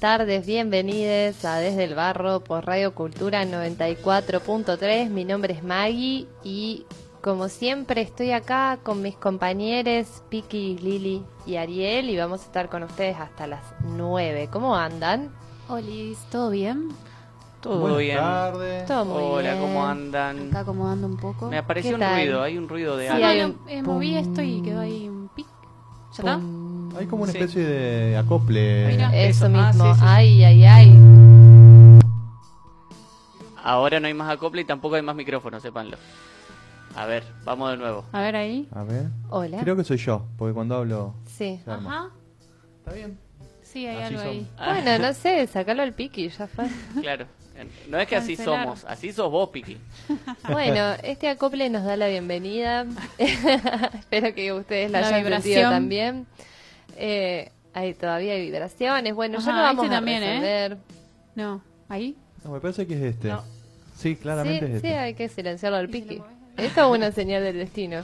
tardes, bienvenidos a Desde el Barro por Radio Cultura 94.3. Mi nombre es Maggie y como siempre estoy acá con mis compañeros Piki, Lili y Ariel y vamos a estar con ustedes hasta las 9. ¿Cómo andan? Olis, ¿todo bien? Todo Buenas bien. tardes. Todo muy Hola, bien. ¿cómo andan? Acá acomodando un poco. Me apareció ¿Qué un tal? ruido, hay un ruido de Sí, algo. un eh, moví esto y quedó ahí un pic. ¿Ya está? Hay como una Sí. especie de acople. Eso, Eso, ah, mismo. sí, sí, sí. Ay, ay, ay. Ahora no hay más acople y tampoco hay más micrófonos, sépanlo. A ver, vamos de nuevo. A ver ahí. A ver. Hola. Creo que soy yo, porque cuando hablo Sí. se arma. Ajá. Está bien. Sí, hay Así algo ahí. Ah, Bueno, no sé, sacalo al piqui, ya fue. Claro. No es que así Cancelar. somos, así sos vos, Piki. Bueno, este acople nos da la bienvenida. Espero que ustedes la, La hayan vibración. sentido también. Eh, hay todavía hay vibraciones. Bueno, ya Ajá, lo vamos este a también, ¿eh? No, ahí. No, me parece que es este. No. Sí, claramente sí, es sí, este. hay que silenciarlo al ¿Y si piqui. mueves? Esto es una señal del destino.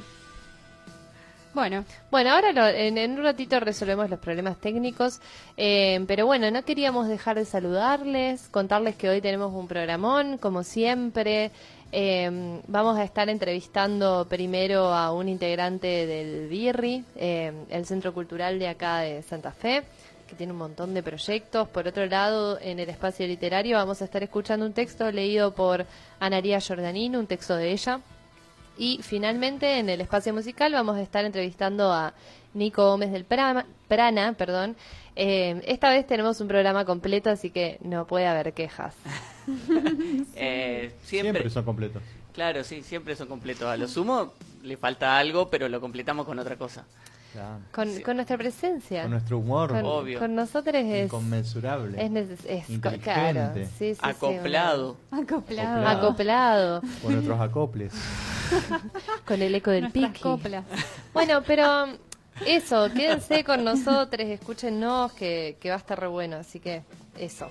Bueno, Bueno, ahora lo- en, en un ratito resolvemos los problemas técnicos, eh, pero bueno, no queríamos dejar de saludarles, contarles que hoy tenemos un programón, como siempre. Eh, vamos a estar entrevistando primero a un integrante del BIRRI, eh, el Centro Cultural de acá de Santa Fe, que tiene un montón de proyectos. Por otro lado, en el espacio literario vamos a estar escuchando un texto leído por Anaría Giordanino, un texto de ella. Y finalmente en el espacio musical vamos a estar entrevistando a Nico Gómez del Prama- Prana, perdón. Eh, esta vez tenemos un programa completo, así que no puede haber quejas. Eh, Siempre. siempre, son completos. claro, sí, siempre son completos. A lo sumo le falta algo, pero lo completamos con otra cosa. Claro. Con, Sí. con nuestra presencia. Con nuestro humor Con, Obvio. con nosotros es, inconmensurable. es, es claro, sí, sí, sí, Acoplado. acoplado Con nuestros acoples. con el eco del coplas. Bueno, pero eso, quédense con nosotros, escúchenos, que, que va a estar re bueno, así que eso.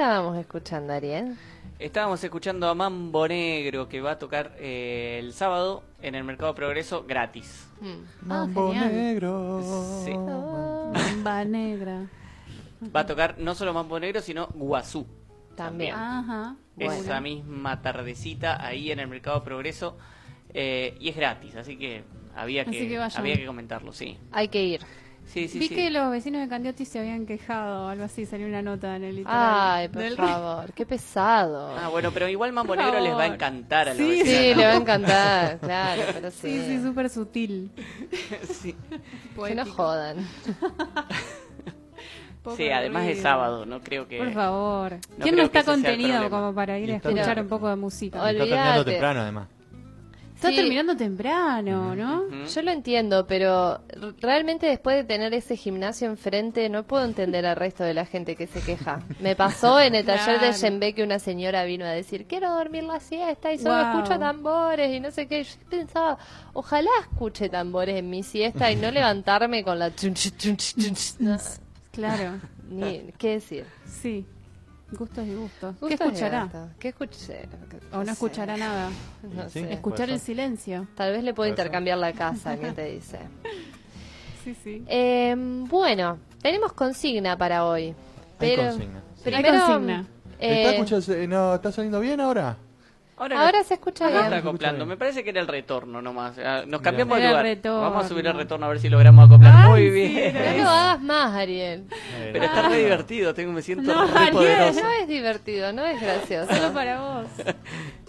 estábamos escuchando, Ariel? Estábamos escuchando a Mambo Negro que va a tocar eh, el sábado en el Mercado Progreso gratis. Mm. Mambo genial. negro. Sí. Bomba negra. Va a tocar no solo Mambo Negro, sino Guazú. También. Ajá. Esa misma tardecita ahí en el Mercado Progreso. eh, y es gratis, así que había Así que, que había que comentarlo, sí. Hay que ir. Sí, sí, Vi sí. que los vecinos de Candioti se habían quejado, algo así, salió una nota en el litoral. Ay, por Del- favor, qué pesado. Ah, bueno, pero igual Mambo Por Negro les va a favor. encantar a los Sí. vecinos, Sí, ¿no? le va a encantar, claro, pero sí. Sí, sí, súper sutil. Sí. Que no jodan. Poco Sí, además es ruido. sábado, no creo que... Por favor. no ¿Quién creo no que está ese sea el contenido problema. como para ir Y a está- escuchar un poco de música? Olvídate. Está terminando temprano, además. Está Sí. terminando temprano, ¿no? Yo lo entiendo, pero realmente después de tener ese gimnasio enfrente no puedo entender al resto de la gente que se queja. Me pasó en el taller de. Yembe que una señora vino a decir, quiero dormir la siesta y solo Wow. escucho tambores y no sé qué. Yo pensaba, ojalá escuche tambores en mi siesta y no levantarme con la... chun, chun, chun, chun, chun. No, Claro, ni, ¿Qué decir? sí. Gustos y gustos. ¿Qué Gustos escuchará? ¿Qué escuché? O no sé. escuchará nada. No Sí. sé. Escuchar el silencio. Tal vez le puedo intercambiar la casa, ¿qué te dice? Sí, sí. Eh, bueno, tenemos consigna para hoy. Hay Pero consigna. Hay primero, consigna. eh, ¿Está, escuchando- eh, no, ¿Está saliendo bien ahora? Ahora, ahora no- se escucha está bien. acoplando. bien. Me parece que era el retorno nomás. Ah, Nos cambiamos de lugar. retorno. Vamos a subir el retorno a ver si logramos acoplar. Ay, Muy bien. No lo hagas más, Ariel. Pero está re divertido. Tengo, me siento No, re Ariel, poderoso. No es divertido, no es gracioso. Solo para vos.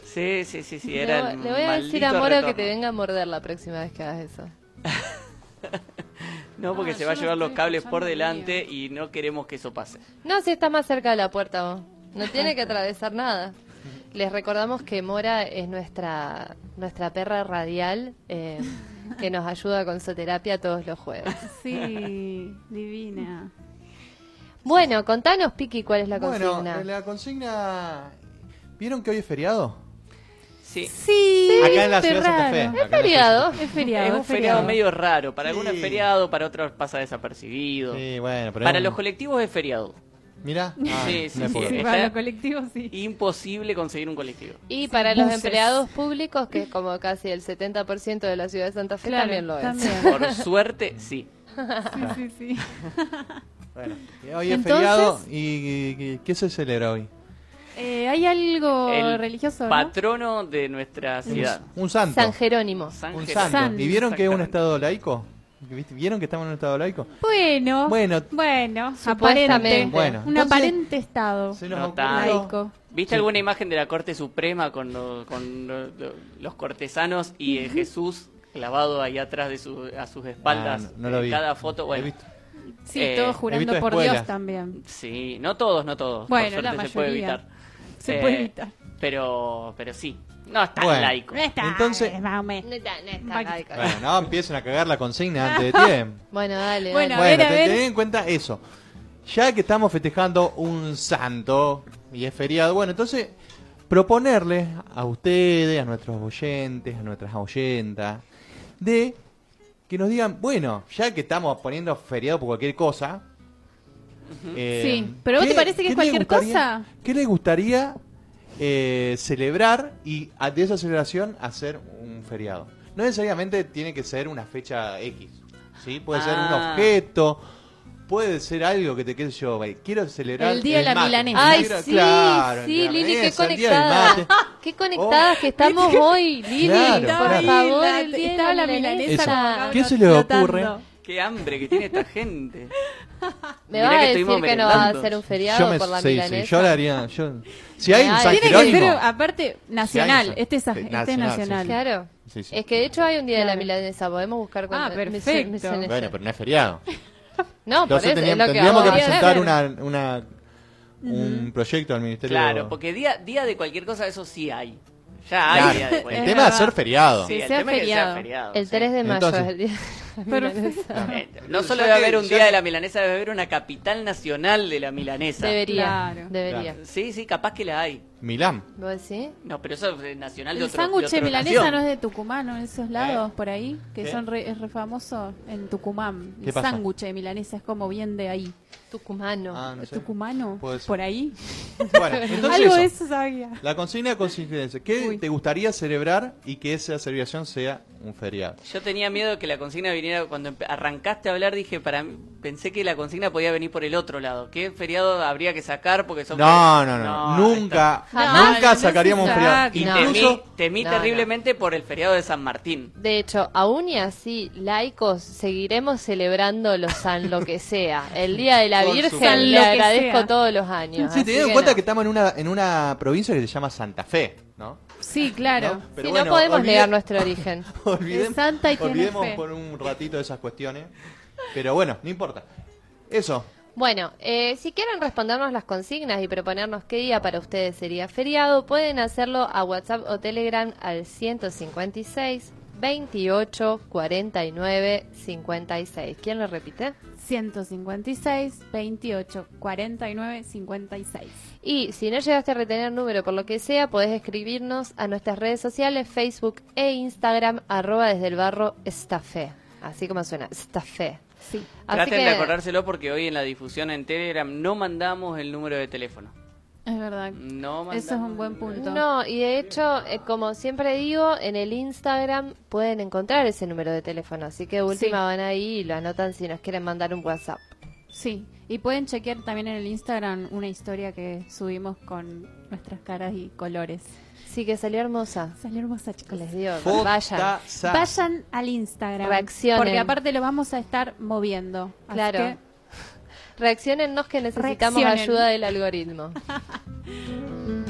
Sí, sí, sí, sí. Le, Era el le voy a decir a Moro que te venga a morder la próxima vez que hagas eso. No, porque Ah, se va a llevar los cables por delante y no queremos que eso pase. No, si está más cerca de la puerta vos. No tiene que atravesar nada. Les recordamos que Mora es nuestra nuestra perra radial eh, que nos ayuda con su terapia todos los jueves. Sí, divina. Bueno, contanos, Piki, cuál es la Bueno, consigna. eh, la consigna... ¿Vieron que hoy es feriado? Sí. Sí, Acá en la ciudad de Santa. Fe. Es feriado. Es feriado. es un feriado medio raro. Para Sí. algunos es feriado, para otros pasa desapercibido. Sí, bueno, pero Para es los colectivos es feriado. Mirá. Sí, Ah, sí, sí. Sí, para los colectivos sí. Imposible conseguir un colectivo. Y para los empleados públicos, que es como casi el 70% de la ciudad de Santa Fe, Claro, también lo es. también. Por suerte, sí. Sí, sí, sí. Bueno, hoy es feriado y, y- ¿qué se celebra hoy? Eh, hay algo El religioso, ¿no? patrono de nuestra ciudad. Un santo. San Jerónimo. San Un santo. San. ¿Y vieron que es un estado laico? ¿Vieron que estamos en un estado laico? Bueno, Bueno. bueno, Supuestamente. aparente. Bueno, un entonces- aparente estado Se nos No ocurrió- tanto. laico. ¿Viste Sí. alguna imagen de la Corte Suprema con, lo- con lo- lo- los cortesanos y eh, Jesús clavado ahí atrás de su, a sus espaldas? Ah, no, no lo en vi. Cada foto, He bueno, visto. Sí, Eh, todos jurando por escuelas. Dios también. sí, no todos, no todos. Bueno, por suerte la se puede mayoría. evitar. Se Eh, puede evitar. Pero, pero sí, no es tan Bueno. laico. Está, Entonces-. No está- no está laico. Bueno, no empiecen a cagar la consigna antes de tiempo. Bueno, dale. Bueno, dale. a ver, bueno, a te- ver. tened en cuenta eso. Ya que estamos festejando un santo y es feriado, bueno, entonces proponerles a ustedes, a nuestros oyentes, a nuestras oyentas, de que nos digan, bueno, ya que estamos poniendo feriado por cualquier cosa. eh, Sí, pero ¿vos te ¿qué- parece que es cualquier gustaría- cosa? ¿Qué les gustaría eh, celebrar y a- de esa celebración hacer un feriado? No necesariamente tiene que ser una fecha X, ¿sí? Puede ser un Ah. objeto, puede ser algo que te quede yo, "Ve, quiero celebrar El día de la mate". milanesa. Ay, Quiero- sí, claro, sí, Lili, qué conectada. Qué conectadas que estamos hoy, Lili. Claro, por claro. favor, el día de la la milanesa ¿Qué se le ocurre? ¿Qué hambre que tiene esta gente. ¿Me vas a que decir que no va a ser un feriado Yo me, por la sí, sí, milanesa? yo le haría. Yo, si hay un San Tiene que ser, aparte, nacional. Este es, este es nacional. Claro. Sí, sí. Es que de hecho hay un día de la milanesa, podemos buscar cuándo- Ah, perfecto. me- me- me- Bueno, pero no es feriado. No, por eso teníamos, es lo que tendríamos que presentar una, una, un proyecto al Ministerio. Claro, porque día, día de cualquier cosa, eso sí hay. Ya hay Claro, día de el tema de ser feriado. Sí, el sea tema es que sea feriado. El sí. 3 de mayo Entonces- es el día de la milanesa. Eh, no solo debe haber un día que- de la milanesa, debe haber una capital nacional de la milanesa. Debería, Claro. debería. Sí, sí, capaz que la hay. Milán. ¿Vos decís? No, pero eso es nacional de El otro sándwich de milanesa nación. no es de Tucumán, ¿no? En esos lados, por ahí, que ¿Qué? son re, es re famoso en Tucumán. ¿Qué El pasa? sándwich de milanesa es como bien de ahí. Tucumano. Ah, no sé. ¿Tucumano? Por ahí. Bueno, entonces Algo eso. de eso sabía. La consigna consiste en ¿Qué Uy. te gustaría celebrar y que esa celebración sea un feriado? Yo tenía miedo que la consigna viniera cuando arrancaste a hablar dije para mí- pensé que la consigna podía venir por el otro lado. ¿Qué feriado habría que sacar porque son No, no, no. nunca. Jamás. nunca No, sacaríamos un feriado. Y No. temí, Incluso, temí No, no. terriblemente por el feriado de San Martín. De hecho, aún y así, laicos, seguiremos celebrando los San lo que sea. El Día de la Por Virgen le agradezco sea. todos los años. sí, teniendo en cuenta no. que estamos en una, en una provincia que se llama Santa Fe, ¿no? Sí, claro. ¿No? Pero Sí, bueno, no podemos olvide- negar nuestro origen. Santa y olvidemos fe. por un ratito esas cuestiones. Pero bueno, no importa. Eso. Bueno, eh, si quieren respondernos las consignas y proponernos qué día para ustedes sería feriado, pueden hacerlo a WhatsApp o Telegram al 156 28 49 56. ¿Quién lo repite? 156, 28, 49, 56. Y si no llegaste a retener número por lo que sea, podés escribirnos a nuestras redes sociales, Facebook e Instagram, arroba desde el barro Estafé. Así como suena, Estafé. Sí. Así Traten que, de acordárselo porque hoy en la difusión en Telegram no mandamos el número de teléfono. Es verdad. No Eso es un buen punto. No, y de hecho, eh, como siempre digo, en el Instagram pueden encontrar ese número de teléfono. Así que última Sí. van ahí y lo anotan si nos quieren mandar un WhatsApp. Sí. Y pueden chequear también en el Instagram una historia que subimos con nuestras caras y colores. Sí, que salió hermosa. Salió hermosa, chicos. Les digo, vayan. Al Instagram. Reaccionen. Porque aparte lo vamos a estar moviendo. Así Claro. que Reaccionennos que necesitamos Reaccionen. ayuda del algoritmo.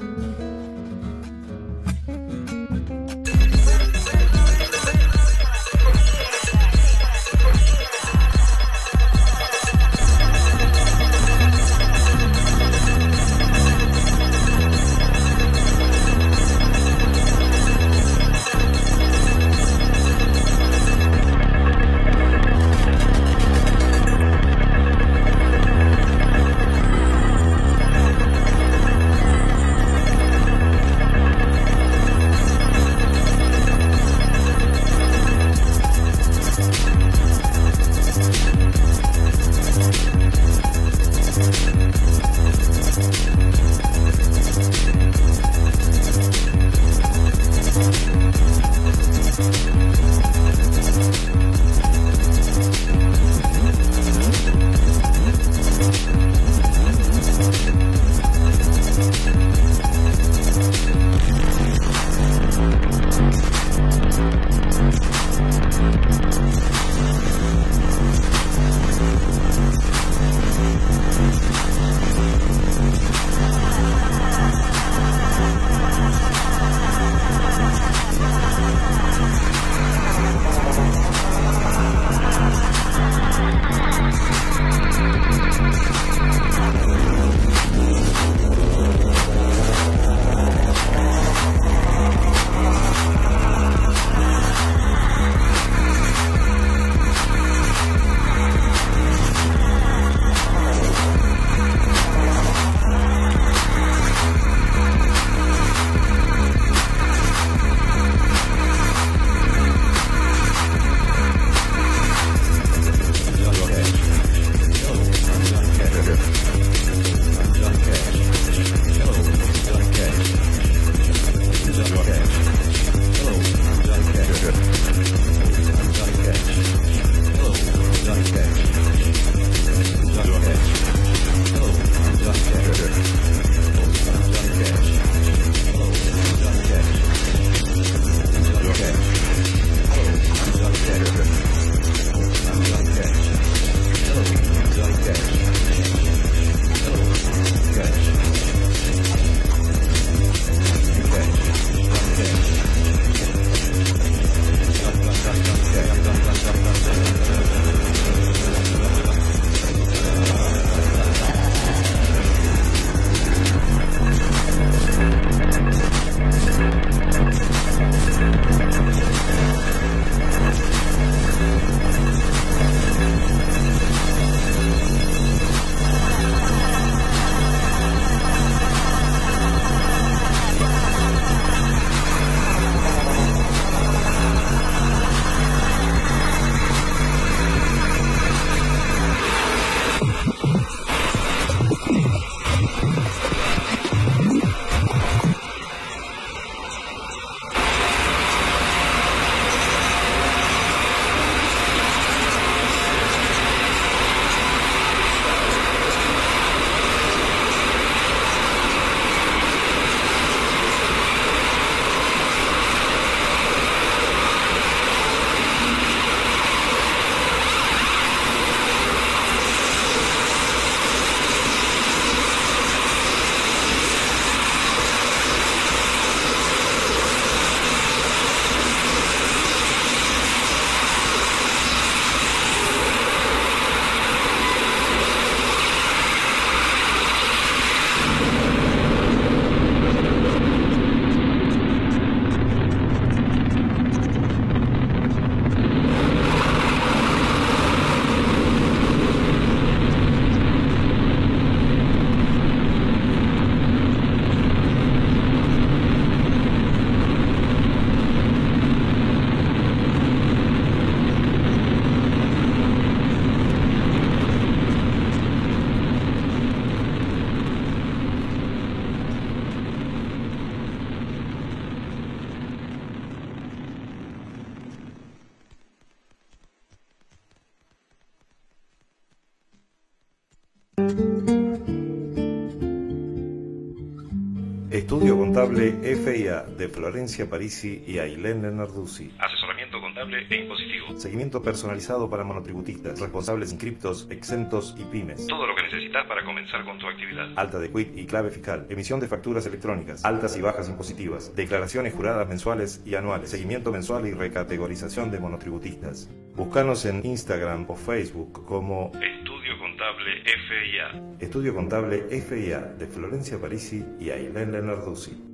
Contable FIA de Florencia Parisi y Ailén Lenarduzzi. Asesoramiento contable e impositivo. Seguimiento personalizado para monotributistas, responsables inscriptos, exentos y pymes. Todo lo que necesitas para comenzar con tu actividad. Alta de quit y clave fiscal. Emisión de facturas electrónicas. Altas y bajas impositivas. Declaraciones juradas mensuales y anuales. Seguimiento mensual y recategorización de monotributistas. Búscanos en Instagram o Facebook como Estudio Contable FIA. Estudio Contable FIA de Florencia Parisi y Ailén Lenarduzzi.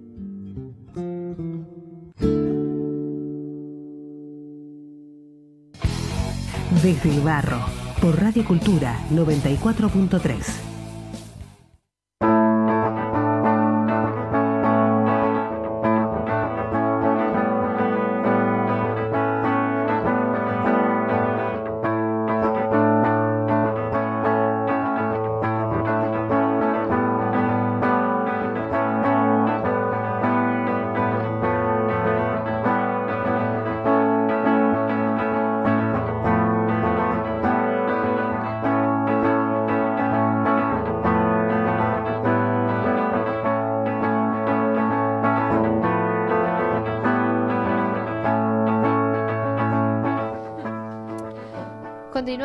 Desde el barro, por Radio Cultura 94.3.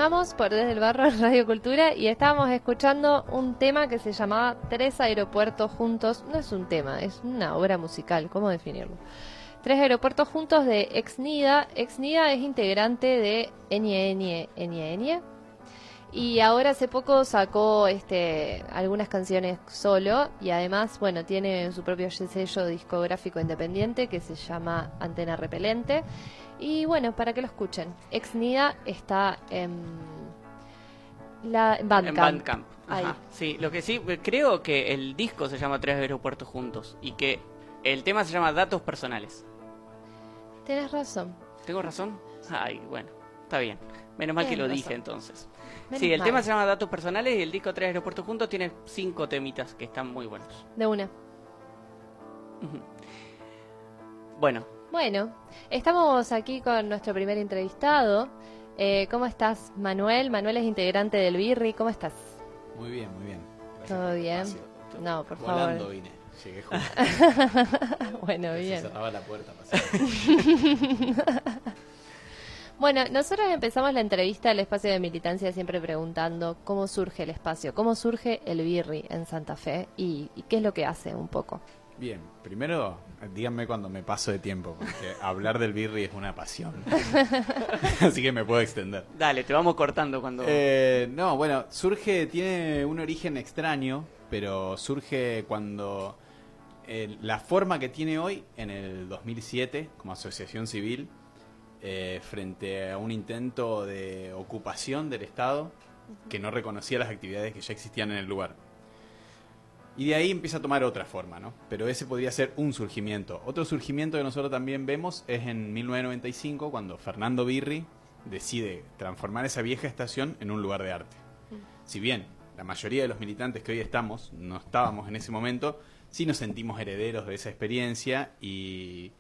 Por Desde el Barro en Radio Cultura y estábamos escuchando un tema que se llamaba Tres aeropuertos juntos. No es un tema, es una obra musical, ¿cómo definirlo? Tres aeropuertos juntos de Exnida. Exnida es integrante de Enie Enie Enie Enie. Y ahora hace poco sacó este algunas canciones solo y además, bueno, tiene su propio sello discográfico independiente que se llama Antena Repelente. Y bueno, para que lo escuchen. Exnida está en la en Bandcamp. En Bandcamp. Ajá. Sí, lo que sí, creo que el disco se llama Tres Aeropuertos Juntos y que el tema se llama Datos Personales. Tenés razón. ¿Tengo razón? Ay, bueno, está bien. Menos mal que Tienes lo dije entonces. Menos sí, el mal. tema se llama Datos Personales y el disco Tres Aeropuertos Juntos tiene cinco temitas que están muy buenos. De una. Bueno, Bueno, estamos aquí con nuestro primer entrevistado. Eh, ¿Cómo estás, Manuel? Manuel es integrante del Birri. ¿Cómo estás? Muy bien, muy bien. Gracias ¿Todo bien? No, por Volando favor. vine. Llegué justo. bueno, Se bien. cerraba la puerta. Bueno, nosotros empezamos la entrevista al espacio de militancia siempre preguntando cómo surge el espacio, cómo surge el Birri en Santa Fe y, y qué es lo que hace un poco. Bien, primero díganme cuando me paso de tiempo, porque hablar del birri es una pasión. Así que me puedo extender. dale, te vamos cortando cuando... Eh, no, bueno, surge, tiene un origen extraño, pero surge cuando eh, la forma que tiene hoy, en el 2007, como asociación civil, eh, frente a un intento de ocupación del Estado que no reconocía las actividades que ya existían en el lugar. Y de ahí empieza a tomar otra forma, ¿no? Pero ese podría ser un surgimiento. Otro surgimiento que nosotros también vemos es en 1995, cuando Fernando Birri decide transformar esa vieja estación en un lugar de arte. Si bien la mayoría de los militantes que hoy estamos no estábamos en ese momento, sí nos sentimos herederos de esa experiencia y,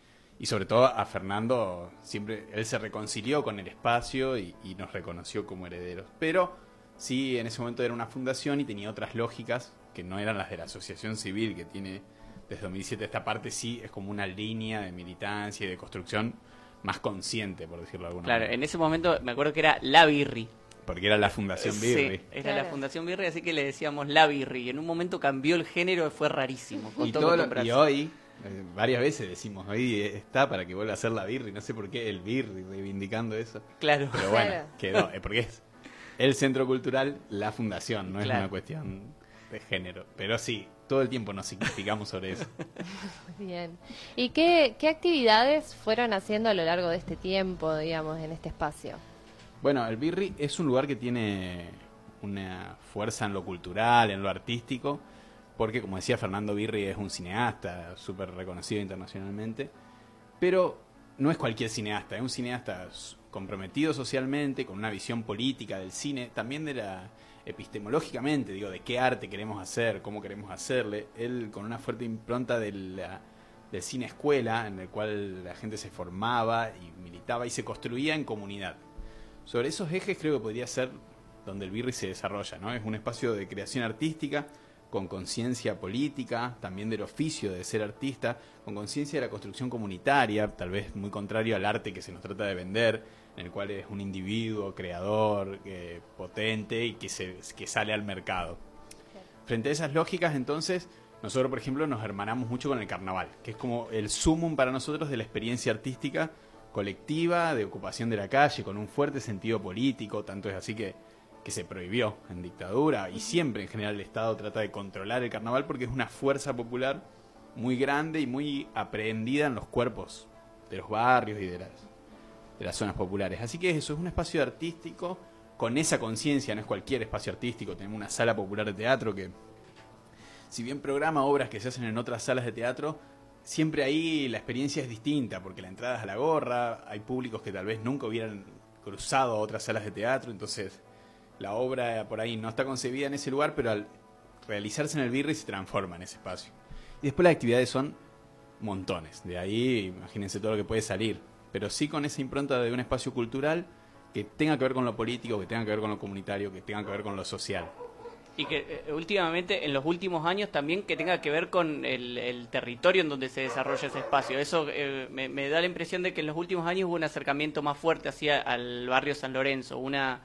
y sobre todo a Fernando siempre él se reconcilió con el espacio y, y nos reconoció como herederos. Pero sí en ese momento era una fundación y tenía otras lógicas que no eran las de la asociación civil que tiene desde 2007 esta parte sí es como una línea de militancia y de construcción más consciente por decirlo de alguna Claro, manera en ese momento me acuerdo que era La Birri. porque era la fundación Birri Sí, era la Claro. Fundación Birri, así que le decíamos La Birri. Y en un momento cambió el género y fue rarísimo. y, costó todo lo- y hoy eh, varias veces decimos hoy está para que vuelva a ser la Birri no sé por qué el Birri reivindicando eso Claro. pero bueno Claro. quedó eh, porque es el centro cultural la fundación no es una cuestión de género pero sí todo el tiempo nos significamos sobre eso Bien. ¿Y qué, qué actividades fueron haciendo a lo largo de este tiempo, digamos, en este espacio? Bueno, el Birri es un lugar que tiene una fuerza en lo cultural, en lo artístico, porque como decía Fernando Birri es un cineasta súper reconocido internacionalmente, pero no es cualquier cineasta, es un cineasta comprometido socialmente, con una visión política del cine, también de la epistemológicamente, digo, de qué arte queremos hacer, cómo queremos hacerle, él con una fuerte impronta de la- del cine escuela, en el cual la gente se formaba y militaba y se construía en comunidad. Sobre esos ejes creo que podría ser donde el Birri se desarrolla, ¿no? Es un espacio de creación artística con conciencia política, también del oficio de ser artista, con conciencia de la construcción comunitaria, tal vez muy contrario al arte que se nos trata de vender, en el cual es un individuo creador, eh, potente y que, se, que sale al mercado. Frente a esas lógicas, entonces, nosotros, por ejemplo, nos hermanamos mucho con el carnaval, que es como el sumum para nosotros de la experiencia artística colectiva, de ocupación de la calle, con un fuerte sentido político, tanto es así que, que se prohibió en dictadura y siempre en general el Estado trata de controlar el carnaval porque es una fuerza popular muy grande y muy aprehendida en los cuerpos de los barrios y de las, de las zonas populares. Así que eso es un espacio artístico con esa conciencia, no es cualquier espacio artístico, tenemos una sala popular de teatro que si bien programa obras que se hacen en otras salas de teatro, siempre ahí la experiencia es distinta, porque la entrada es a la gorra, hay públicos que tal vez nunca hubieran cruzado a otras salas de teatro, entonces la obra por ahí no está concebida en ese lugar, pero al realizarse en el Birri se transforma en ese espacio. Y después las actividades son montones, de ahí imagínense todo lo que puede salir, pero sí con esa impronta de un espacio cultural que tenga que ver con lo político, que tenga que ver con lo comunitario, que tenga que ver con lo social. Y que eh, últimamente, en los últimos años también que tenga que ver con el, el territorio en donde se desarrolla ese espacio. Eso eh, me, me da la impresión de que en los últimos años hubo un acercamiento más fuerte hacia al barrio San Lorenzo, una,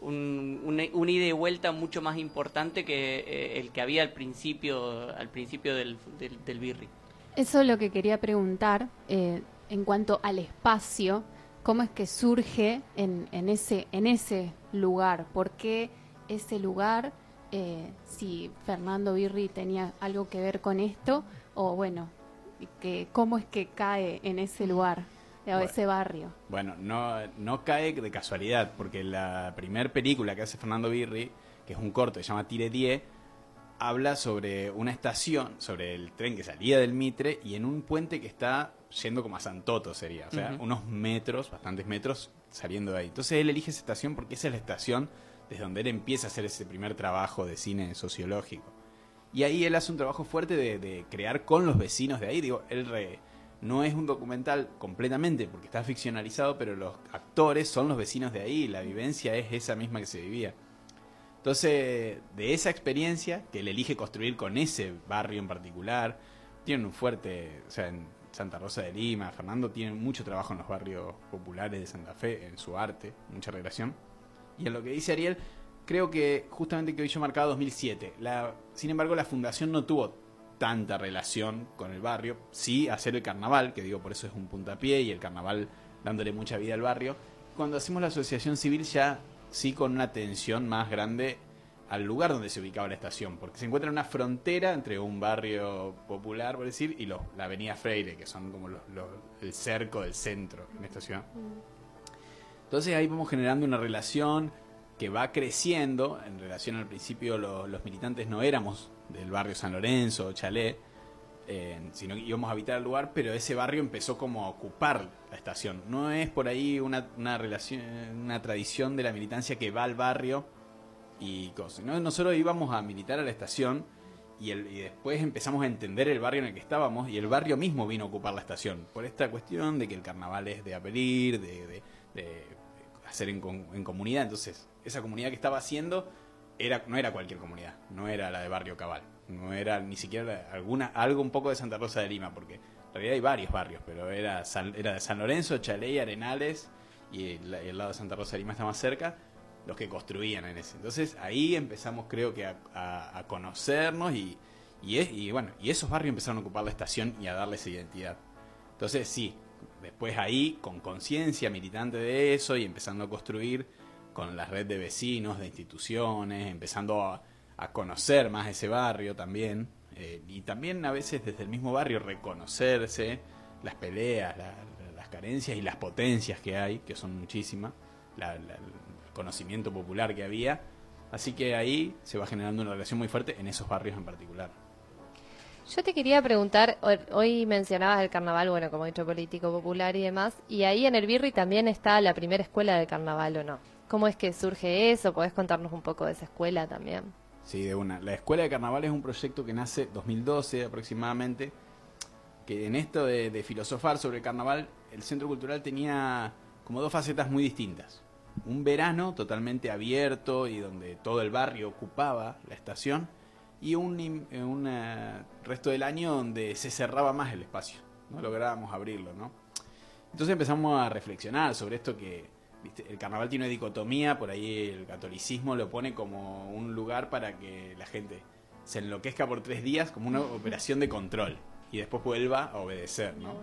un, una, una ida y vuelta mucho más importante que eh, el que había al principio, al principio del, del, Birri. Eso es lo que quería preguntar eh, en cuanto al espacio, cómo es que surge en, en, ese, en ese lugar, por qué ese lugar, eh, si Fernando Birri tenía algo que ver con esto, o bueno, cómo es que cae en ese lugar, o Bueno. ese barrio. Bueno, no, no cae de casualidad, porque la primer película que hace Fernando Birri, que es un corto que se llama Tire Die, habla sobre una estación, sobre el tren que salía del Mitre y en un puente que está yendo como a Santoto sería, o sea, unos metros, bastantes metros saliendo de ahí. Entonces él elige esa estación porque esa es la estación desde donde él empieza a hacer ese primer trabajo de cine sociológico. Y ahí él hace un trabajo fuerte de, de crear con los vecinos de ahí. Digo, él re- no es un documental completamente porque está ficcionalizado, pero los actores son los vecinos de ahí. La vivencia es esa misma que se vivía. Entonces, de esa experiencia que él elige construir con ese barrio en particular, tienen un fuerte, o sea, en Santa Rosa de Lima, Fernando tiene mucho trabajo en los barrios populares de Santa Fe, en su arte, mucha relación. Y en lo que dice Ariel, creo que justamente que hoy yo marcaba 2007. La, sin embargo, la fundación no tuvo tanta relación con el barrio. Sí, hacer el carnaval, que digo por eso es un puntapié, y el carnaval dándole mucha vida al barrio. Cuando hacemos la asociación civil ya sí con una atención más grande al lugar donde se ubicaba la estación, porque se encuentra en una frontera entre un barrio popular, por decir, y los- la avenida Freire, que son como los- los- el cerco del centro en esta ciudad. Entonces ahí vamos generando una relación que va creciendo. En relación al principio, lo- los militantes no éramos del barrio San Lorenzo o Chalet, sino que íbamos a habitar el lugar, pero ese barrio empezó como a ocupar la estación. No es por ahí una, una relación, una tradición de la militancia que va al barrio y cosas. ¿no? Nosotros íbamos a militar a la estación y, después empezamos a entender el barrio en el que estábamos y el barrio mismo vino a ocupar la estación. Por esta cuestión de que el carnaval es de apelir, de, hacer en, en comunidad. Entonces, esa comunidad que estaba haciendo era, no era cualquier comunidad, no era la de Barrio Cabal, no era ni siquiera alguna, algo un poco de Santa Rosa de Lima, porque en realidad hay varios barrios, pero era, San- era de San Lorenzo, Chaley, Arenales y el, lado de Santa Rosa de Lima está más cerca, los que construían en ese. Entonces ahí empezamos creo que a, a- a conocernos y, y, es- y bueno, y esos barrios empezaron a ocupar la estación y a darle esa identidad. Entonces sí, después ahí, con conciencia militante de eso y empezando a construir con la red de vecinos, de instituciones, empezando a, conocer más ese barrio también, eh, y también a veces desde el mismo barrio reconocerse las peleas, la- la- las carencias y las potencias que hay, que son muchísimas, la- la- el conocimiento popular que había, así que ahí se va generando una relación muy fuerte en esos barrios en particular. Yo te quería preguntar, ho- hoy mencionabas el carnaval, bueno, como he dicho, político, popular y demás, y ahí en el Birri también está la primera escuela de carnaval, ¿o no? ¿Cómo es que surge eso? ¿Podés contarnos un poco de esa escuela también? Sí, de una. La Escuela de Carnaval es un proyecto que nace 2012 aproximadamente, que en esto de, filosofar sobre el carnaval, el Centro Cultural tenía como dos facetas muy distintas. un verano totalmente abierto y donde todo el barrio ocupaba la estación y un, eh, eh, resto del año donde se cerraba más el espacio, no lográbamos abrirlo, ¿no? Entonces empezamos a reflexionar sobre esto que ¿viste? el carnaval tiene una dicotomía, por ahí el catolicismo lo pone como un lugar para que la gente se enloquezca por tres días como una operación de control y después vuelva a obedecer, ¿no?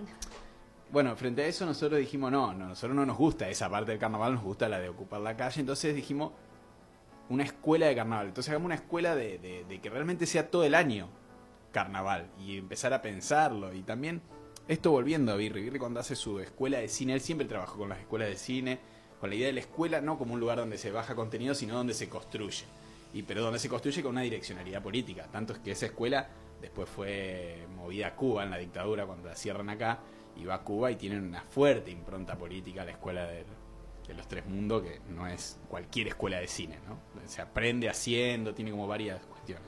Bueno, frente a eso nosotros dijimos, no, no, nosotros no nos gusta esa parte del carnaval, nos gusta la de ocupar la calle, entonces dijimos una escuela de carnaval. Entonces hagamos una escuela de, de- de que realmente sea todo el año carnaval y empezar a pensarlo. Y también esto volviendo a Birri, Birri cuando hace su escuela de cine, él siempre trabajó con las escuelas de cine, con la idea de la escuela no como un lugar donde se baja contenido, sino donde se construye. Y pero donde se construye con una direccionalidad política. Tanto es que esa escuela después fue movida a Cuba en la dictadura cuando la cierran acá y va a Cuba y tienen una fuerte impronta política la escuela de los tres mundos que no es cualquier escuela de cine, ¿no? Se aprende haciendo, tiene como varias cuestiones.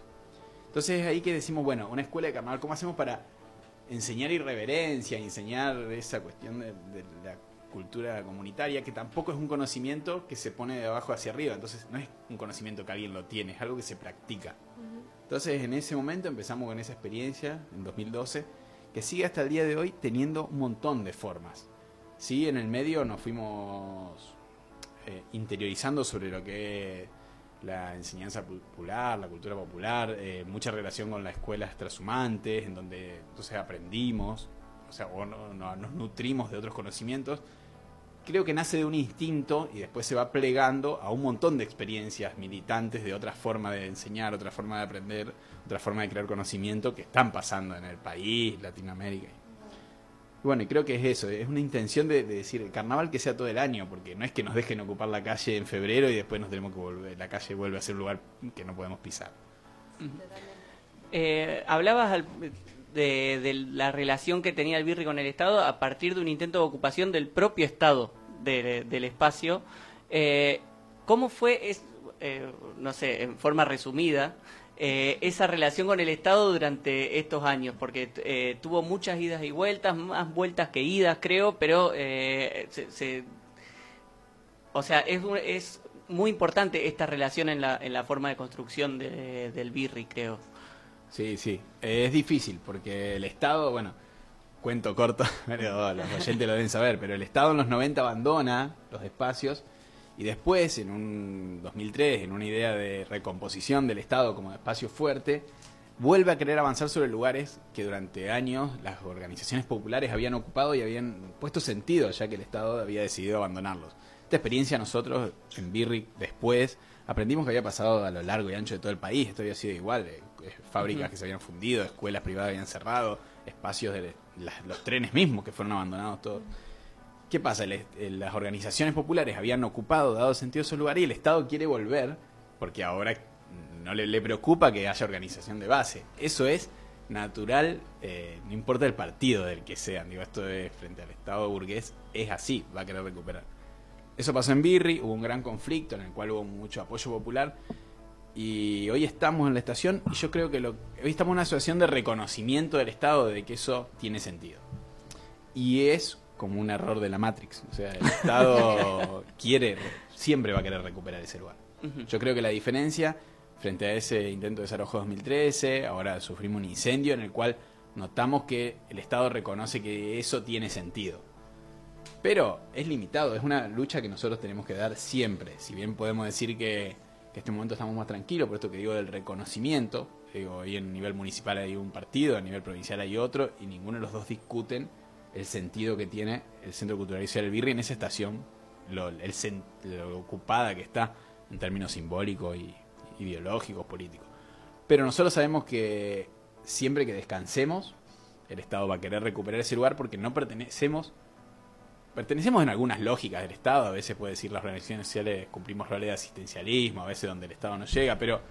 Entonces es ahí que decimos, bueno, una escuela de carnaval, ¿cómo hacemos para enseñar irreverencia, enseñar esa cuestión de la cultura comunitaria, que tampoco es un conocimiento que se pone de abajo hacia arriba, entonces no es un conocimiento que alguien lo tiene, es algo que se practica. Entonces en ese momento empezamos con esa experiencia, en 2012, que sigue hasta el día de hoy teniendo un montón de formas. Sí, en el medio nos fuimos eh, interiorizando sobre lo que es la enseñanza popular, la cultura popular, eh, mucha relación con las escuelas transhumantes, en donde entonces aprendimos, o sea, o no- no- nos nutrimos de otros conocimientos. Creo que nace de un instinto y después se va plegando a un montón de experiencias militantes de otra forma de enseñar, otra forma de aprender, otra forma de crear conocimiento que están pasando en el país, Latinoamérica. Bueno, y creo que es eso, es una intención de, de decir el carnaval que sea todo el año, porque no es que nos dejen ocupar la calle en febrero y después nos tenemos que volver, la calle vuelve a ser un lugar que no podemos pisar. Eh, hablabas de, de la relación que tenía el Birri con el Estado a partir de un intento de ocupación del propio Estado de- del espacio. Eh, ¿Cómo fue, es, eh, no sé, en forma resumida, eh, esa relación con el Estado durante estos años? Porque eh, tuvo muchas idas y vueltas, más vueltas que idas, creo, pero eh, se, se- o sea, es, es muy importante esta relación en la, en la forma de construcción de- del Birri, creo. Sí, sí, es difícil porque el Estado, bueno, cuento corto, pero los oyentes lo deben saber, pero el Estado en los 90 abandona los espacios y después, en un 2003, en una idea de recomposición del Estado como espacio fuerte, vuelve a querer avanzar sobre lugares que durante años las organizaciones populares habían ocupado y habían puesto sentido, ya que el Estado había decidido abandonarlos. Esta experiencia nosotros en Birri después aprendimos que había pasado a lo largo y ancho de todo el país, esto había sido igual, eh, eh, fábricas que se habían fundido, escuelas privadas habían cerrado, espacios de los trenes mismos que fueron abandonados todos. ¿Qué pasa? Las organizaciones populares habían ocupado, dado sentido a esos lugares y el Estado quiere volver porque ahora no le, le preocupa que haya organización de base. Eso es natural, eh, no importa el partido del que sean. Digo, esto es frente al Estado burgués, es así, va a querer recuperar. Eso pasó en Birri, hubo un gran conflicto en el cual hubo mucho apoyo popular y hoy estamos en la estación y yo creo que lo, hoy estamos en una situación de reconocimiento del Estado de que eso tiene sentido. Y es como un error de la Matrix, o sea, el Estado quiere, siempre va a querer recuperar ese lugar. Yo creo que la diferencia frente a ese intento de desarrollo 2013, ahora sufrimos un incendio en el cual notamos que el Estado reconoce que eso tiene sentido. Pero es limitado, es una lucha que nosotros tenemos que dar siempre. Si bien podemos decir que, que en este momento estamos más tranquilos, por esto que digo del reconocimiento, digo, hoy en nivel municipal hay un partido, a nivel provincial hay otro, y ninguno de los dos discuten el sentido que tiene el Centro Cultural Social del Birri en esa estación, lo, el, lo ocupada que está en términos simbólicos y ideológicos, políticos. Pero nosotros sabemos que siempre que descansemos, el Estado va a querer recuperar ese lugar porque no pertenecemos pertenecemos en algunas lógicas del Estado, a veces puede decir las organizaciones sociales cumplimos roles de asistencialismo, a veces donde el Estado no llega, pero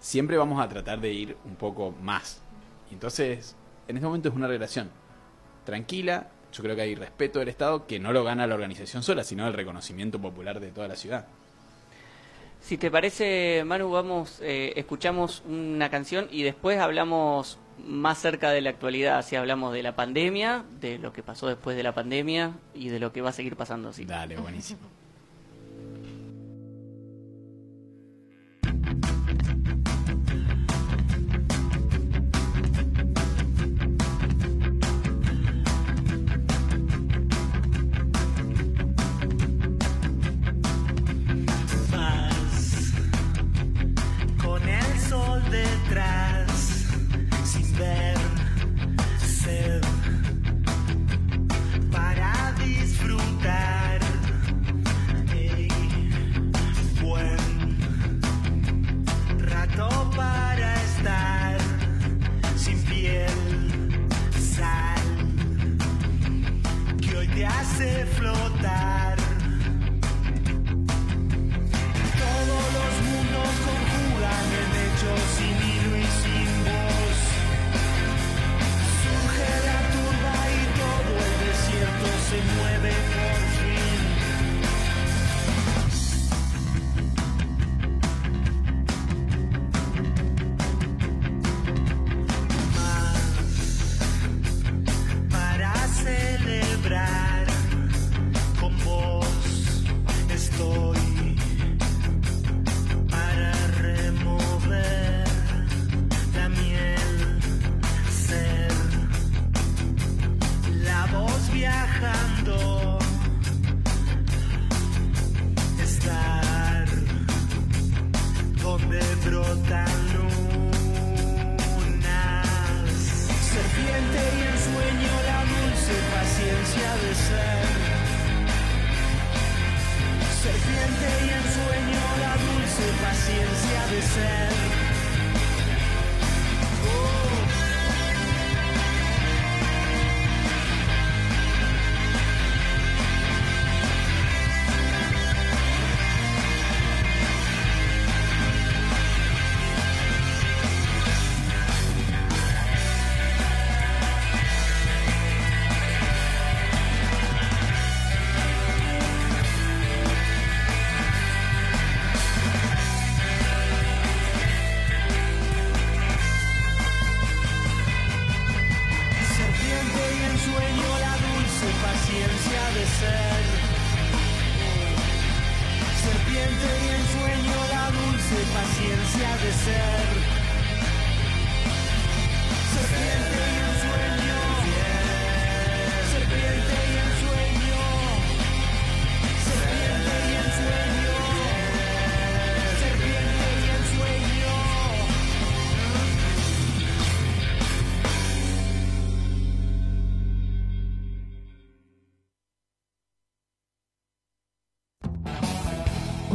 siempre vamos a tratar de ir un poco más. Y entonces, en este momento es una relación tranquila, yo creo que hay respeto del Estado que no lo gana la organización sola, sino el reconocimiento popular de toda la ciudad. Si te parece, Manu, vamos, eh, escuchamos una canción y después hablamos más cerca de la actualidad, si hablamos de la pandemia, de lo que pasó después de la pandemia y de lo que va a seguir pasando. Sí. Dale, buenísimo.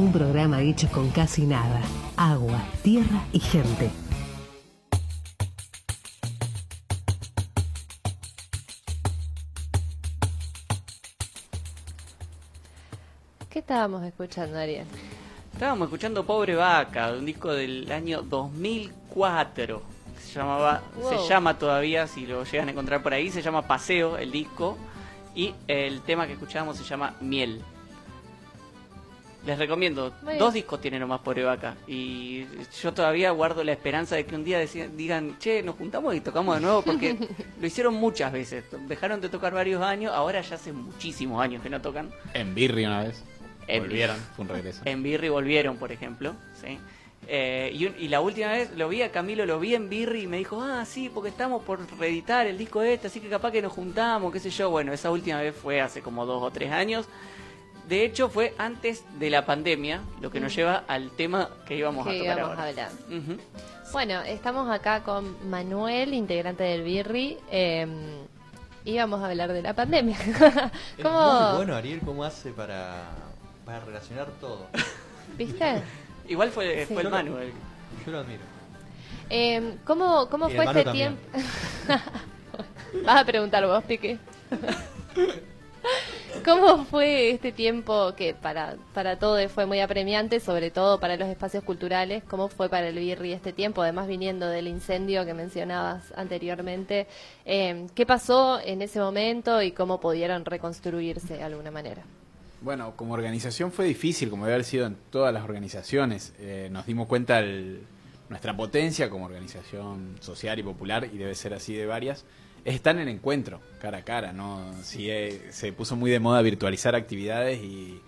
Un programa hecho con casi nada. Agua, tierra y gente. ¿Qué estábamos escuchando, Ariel? Estábamos escuchando Pobre Vaca, de un disco del año 2004. que Se llamaba, Wow. se llama todavía, si lo llegan a encontrar por ahí, se llama Paseo el disco y el tema que escuchábamos se llama Miel. Les recomiendo, dos discos tiene nomás Pobre Vaca y yo todavía guardo la esperanza de que un día digan, che, nos juntamos y tocamos de nuevo porque lo hicieron muchas veces. Dejaron de tocar varios años, ahora ya hace muchísimos años que no tocan. En Birri una vez. En- Volvieron, fue un regreso. En Birri volvieron, por ejemplo. ¿sí? Eh, y, un- y la última vez lo vi a Camilo, lo vi en Birri y me dijo, ah, sí, porque estamos por reeditar el disco este, así que capaz que nos juntamos, qué sé yo. Bueno, esa última vez fue hace como dos o tres años. De hecho, fue antes de la pandemia, lo que nos lleva al tema que íbamos a tocar íbamos a ahora. hablar. Bueno, estamos acá con Manuel, integrante del Birri. eh, y vamos a hablar de la pandemia. Es ¿Cómo? muy bueno, Ariel, cómo hace para, para relacionar todo. ¿Viste? Igual fue, Sí. fue el Manu. el- Yo lo admiro. Eh, ¿Cómo, cómo fue este tiempo? Vas a preguntar vos, Pique. ¿Cómo fue este tiempo que para, para todos fue muy apremiante, sobre todo para los espacios culturales? ¿Cómo fue para el Birri este tiempo? Además, viniendo del incendio que mencionabas anteriormente, eh, ¿qué pasó en ese momento y cómo pudieron reconstruirse de alguna manera? Bueno, como organización fue difícil, como debe haber sido en todas las organizaciones. Eh, nos dimos cuenta el- nuestra potencia como organización social y popular, y debe ser así de varias, es estar en encuentro, cara a cara. ¿no? Sí, eh, se puso muy de moda virtualizar actividades y,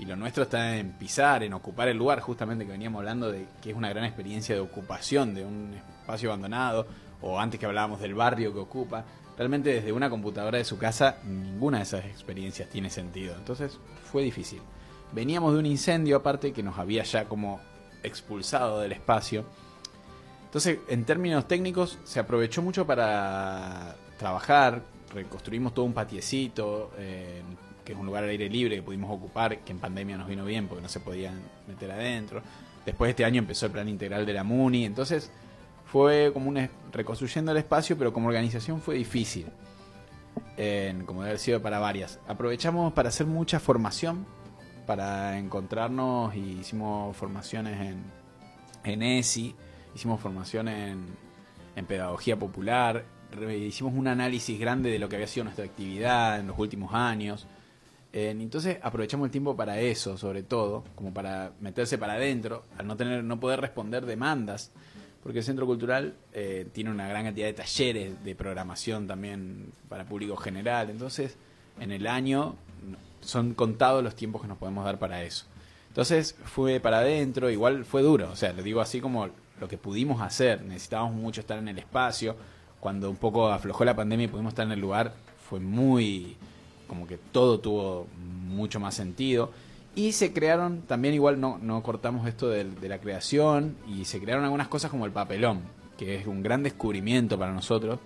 y lo nuestro está en pisar, en ocupar el lugar, justamente que veníamos hablando de que es una gran experiencia de ocupación de un espacio abandonado, o antes que hablábamos del barrio que ocupa. Realmente desde una computadora de su casa ninguna de esas experiencias tiene sentido. Entonces fue difícil. Veníamos de un incendio aparte que nos había ya como expulsado del espacio. Entonces, en términos técnicos, se aprovechó mucho para trabajar. Reconstruimos todo un patiecito, eh, que es un lugar al aire libre que pudimos ocupar, que en pandemia nos vino bien porque no se podían meter adentro. Después de este año empezó el plan integral de la MUNI. Entonces, fue como una reconstruyendo el espacio, pero como organización fue difícil. como debe haber sido para varias. Aprovechamos para hacer mucha formación, para encontrarnos y hicimos formaciones en, en ESI, hicimos formación en, pedagogía popular, hicimos un análisis grande de lo que había sido nuestra actividad en los últimos años. Eh, entonces aprovechamos el tiempo para eso, sobre todo, como para meterse para adentro, al no tener, no poder responder demandas, porque el Centro Cultural eh, tiene una gran cantidad de talleres de programación también para público general. Entonces, en el año son contados los tiempos que nos podemos dar para eso. Entonces fue para adentro, igual fue duro, o sea, lo digo así como lo que pudimos hacer, necesitábamos mucho estar en el espacio, cuando un poco aflojó la pandemia y pudimos estar en el lugar, fue muy, como que todo tuvo mucho más sentido. Y se crearon, también igual no, no cortamos esto de, la creación, y se crearon algunas cosas como el papelón, que es un gran descubrimiento para nosotros,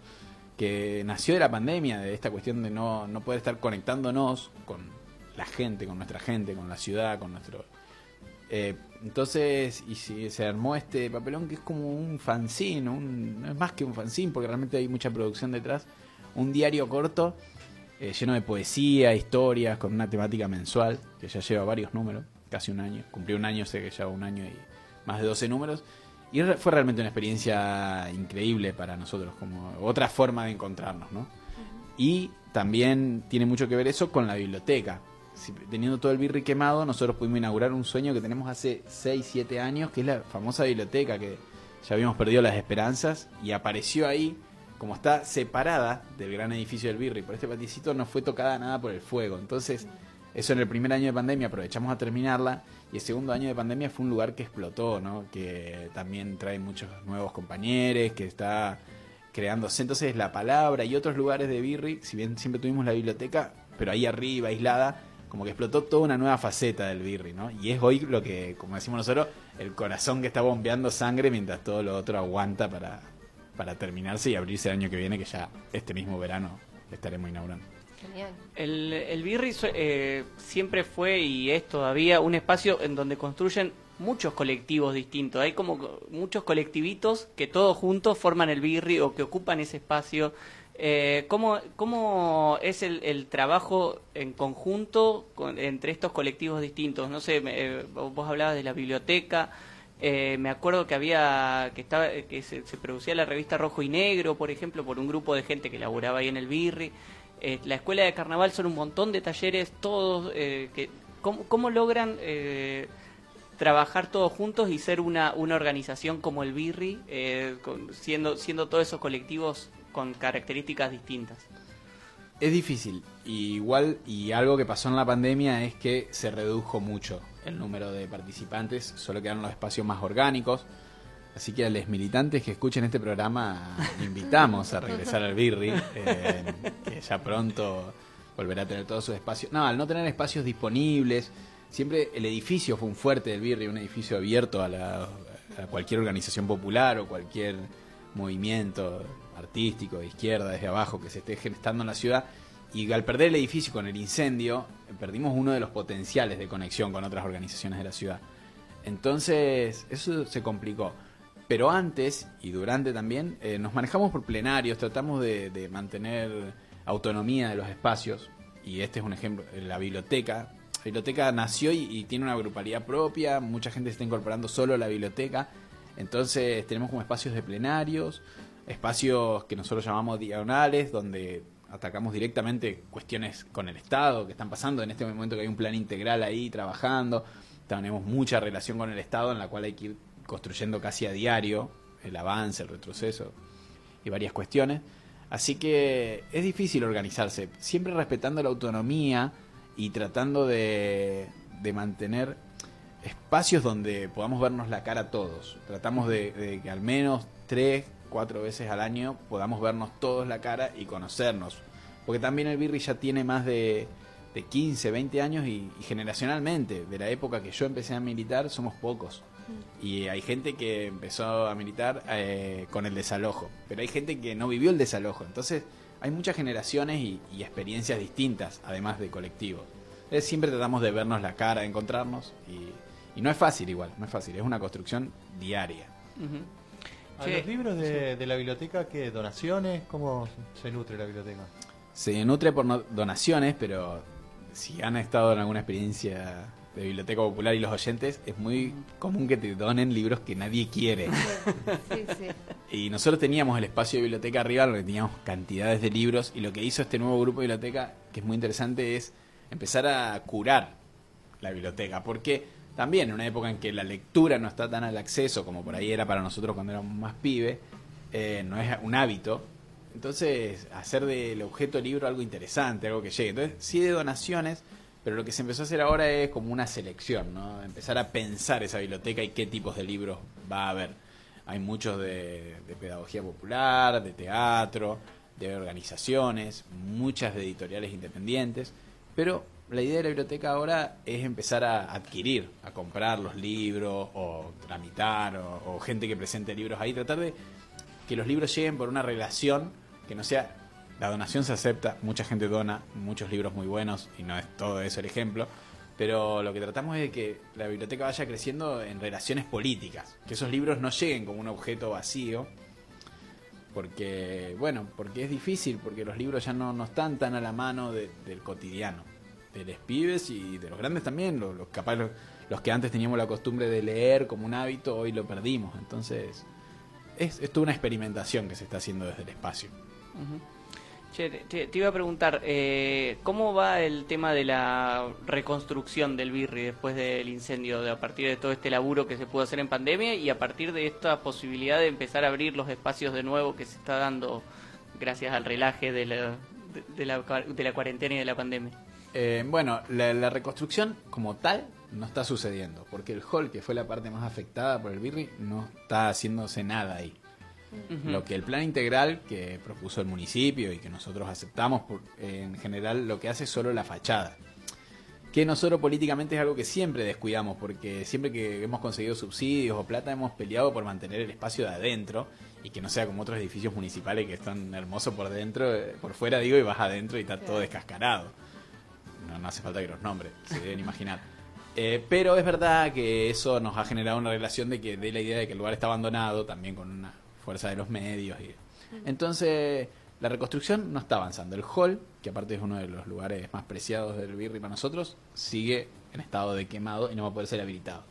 que nació de la pandemia, de esta cuestión de no, no poder estar conectándonos con la gente, con nuestra gente, con la ciudad, con nuestro... Eh, entonces, y si se armó este papelón que es como un fanzine, un, no es más que un fanzine porque realmente hay mucha producción detrás, un diario corto eh, lleno de poesía, historias, con una temática mensual, que ya lleva varios números, casi un año, cumplió un año, sé que lleva un año y más de 12 números, y re- fue realmente una experiencia increíble para nosotros, como otra forma de encontrarnos, ¿no? Y también tiene mucho que ver eso con la biblioteca. Teniendo todo el birri quemado, nosotros pudimos inaugurar un sueño que tenemos hace 6, 7 años, que es la famosa biblioteca, que ya habíamos perdido las esperanzas, y apareció ahí, como está separada del gran edificio del birri, por este paticito no fue tocada nada por el fuego. Entonces, eso en el primer año de pandemia aprovechamos a terminarla, y el segundo año de pandemia fue un lugar que explotó, ¿no? Que también trae muchos nuevos compañeros, que está creándose. Entonces la palabra y otros lugares de Birri, si bien siempre tuvimos la biblioteca, pero ahí arriba, aislada, como que explotó toda una nueva faceta del Birri, ¿no? Y es hoy lo que, como decimos nosotros, el corazón que está bombeando sangre mientras todo lo otro aguanta para, para terminarse y abrirse el año que viene, que ya este mismo verano estaremos inaugurando. Genial. El, el Birri eh, siempre fue y es todavía un espacio en donde construyen muchos colectivos distintos. Hay como co- muchos colectivitos que todos juntos forman el Birri o que ocupan ese espacio. Eh, ¿cómo, ¿Cómo es el, el trabajo en conjunto con- entre estos colectivos distintos? No sé, me- eh, vos hablabas de la biblioteca. eh, me acuerdo que había que estaba que se, se producía la revista Rojo y Negro, por ejemplo, por un grupo de gente que laburaba ahí en el Birri. Eh, la escuela de carnaval son un montón de talleres, todos que ¿cómo, cómo logran trabajar todos juntos y ser una, una organización como el Birri, con- siendo siendo todos esos colectivos con características distintas. Es difícil. Igual, y algo que pasó en la pandemia es que se redujo mucho el número de participantes, solo quedaron los espacios más orgánicos. Así que a los militantes que escuchen este programa, invitamos a regresar al Birri, eh, que ya pronto volverá a tener todos sus espacios. No, al no tener espacios disponibles, siempre el edificio fue un fuerte del Birri, un edificio abierto a, la- a cualquier organización popular o cualquier movimiento artístico de izquierda, desde abajo, que se esté gestando en la ciudad. Y al perder el edificio con el incendio, perdimos uno de los potenciales de conexión con otras organizaciones de la ciudad. Entonces, eso se complicó. Pero antes y durante también eh, nos manejamos por plenarios, tratamos de, mantener autonomía de los espacios. Y este es un ejemplo, la biblioteca. La biblioteca nació y, y tiene una grupalidad propia, mucha gente se está incorporando solo a la biblioteca. Entonces tenemos como espacios de plenarios, espacios que nosotros llamamos diagonales, donde atacamos directamente cuestiones con el Estado que están pasando en este momento que hay un plan integral ahí trabajando. Tenemos mucha relación con el Estado en la cual hay que ir construyendo casi a diario el avance, el retroceso y varias cuestiones. Así que es difícil organizarse, siempre respetando la autonomía y tratando de, de mantener espacios donde podamos vernos la cara todos. Tratamos de, de que al menos tres, cuatro veces al año podamos vernos todos la cara y conocernos. Porque también el Birri ya tiene más de, de 15, 20 años y, y generacionalmente, de la época que yo empecé a militar, somos pocos. Y hay gente que empezó a militar eh, con el desalojo, pero hay gente que no vivió el desalojo. Entonces hay muchas generaciones y, y experiencias distintas, además de colectivos. Entonces, siempre tratamos de vernos la cara, de encontrarnos y, y no es fácil igual, no es fácil, es una construcción diaria. ¿A Sí. los libros de, de la biblioteca qué? ¿Donaciones? ¿Cómo se nutre la biblioteca? se nutre por no- donaciones, pero si han estado en alguna experiencia de biblioteca popular y los oyentes, es muy común que te donen libros que nadie quiere. Sí, sí. Y nosotros teníamos el espacio de biblioteca arriba, donde teníamos cantidades de libros, y lo que hizo este nuevo grupo de biblioteca, que es muy interesante, es empezar a curar la biblioteca, porque también en una época en que la lectura no está tan al acceso como por ahí era para nosotros cuando éramos más pibes, eh, no es un hábito, entonces hacer del objeto libro algo interesante, algo que llegue. Entonces, sí de donaciones, pero lo que se empezó a hacer ahora es como una selección, ¿no? Empezar a pensar esa biblioteca y qué tipos de libros va a haber. Hay muchos de, de pedagogía popular, de teatro, de organizaciones, muchas de editoriales independientes, pero la idea de la biblioteca ahora es empezar a adquirir, a comprar los libros o tramitar o, o gente que presente libros ahí, tratar de que los libros lleguen por una relación que no sea la donación se acepta, mucha gente dona, muchos libros muy buenos y no es todo eso el ejemplo, pero lo que tratamos es de que la biblioteca vaya creciendo en relaciones políticas, que esos libros no lleguen como un objeto vacío, porque, bueno, porque es difícil, porque los libros ya no, no están tan a la mano de- del cotidiano, de los pibes y de los grandes también, los, los capaz los, los que antes teníamos la costumbre de leer como un hábito, hoy lo perdimos, entonces es, es toda una experimentación que se está haciendo desde el espacio. Ujú. Che, te, iba a preguntar, eh, ¿cómo va el tema de la reconstrucción del Birri después del incendio, de, a partir de todo este laburo que se pudo hacer en pandemia y a partir de esta posibilidad de empezar a abrir los espacios de nuevo que se está dando gracias al relaje de la, de, la, de la cuarentena y de la pandemia? Eh, bueno, la, la reconstrucción como tal no está sucediendo, porque el hall, que fue la parte más afectada por el Birri, no está haciéndose nada ahí. Lo que el plan integral que propuso el municipio y que nosotros aceptamos, por- en general lo que hace es solo la fachada. Que nosotros políticamente es algo que siempre descuidamos, porque siempre que hemos conseguido subsidios o plata hemos peleado por mantener el espacio de adentro y que no sea como otros edificios municipales que están hermosos por dentro, eh, por fuera digo, y vas adentro y está todo descascarado. No, no hace falta que los nombres, se deben imaginar. Eh, pero es verdad que eso nos ha generado una relación de que de la idea de que el lugar está abandonado, también con una fuerza de los medios. Y... Entonces, la reconstrucción no está avanzando. El hall, que aparte es uno de los lugares más preciados del Birri para nosotros, sigue en estado de quemado y no va a poder ser habilitado.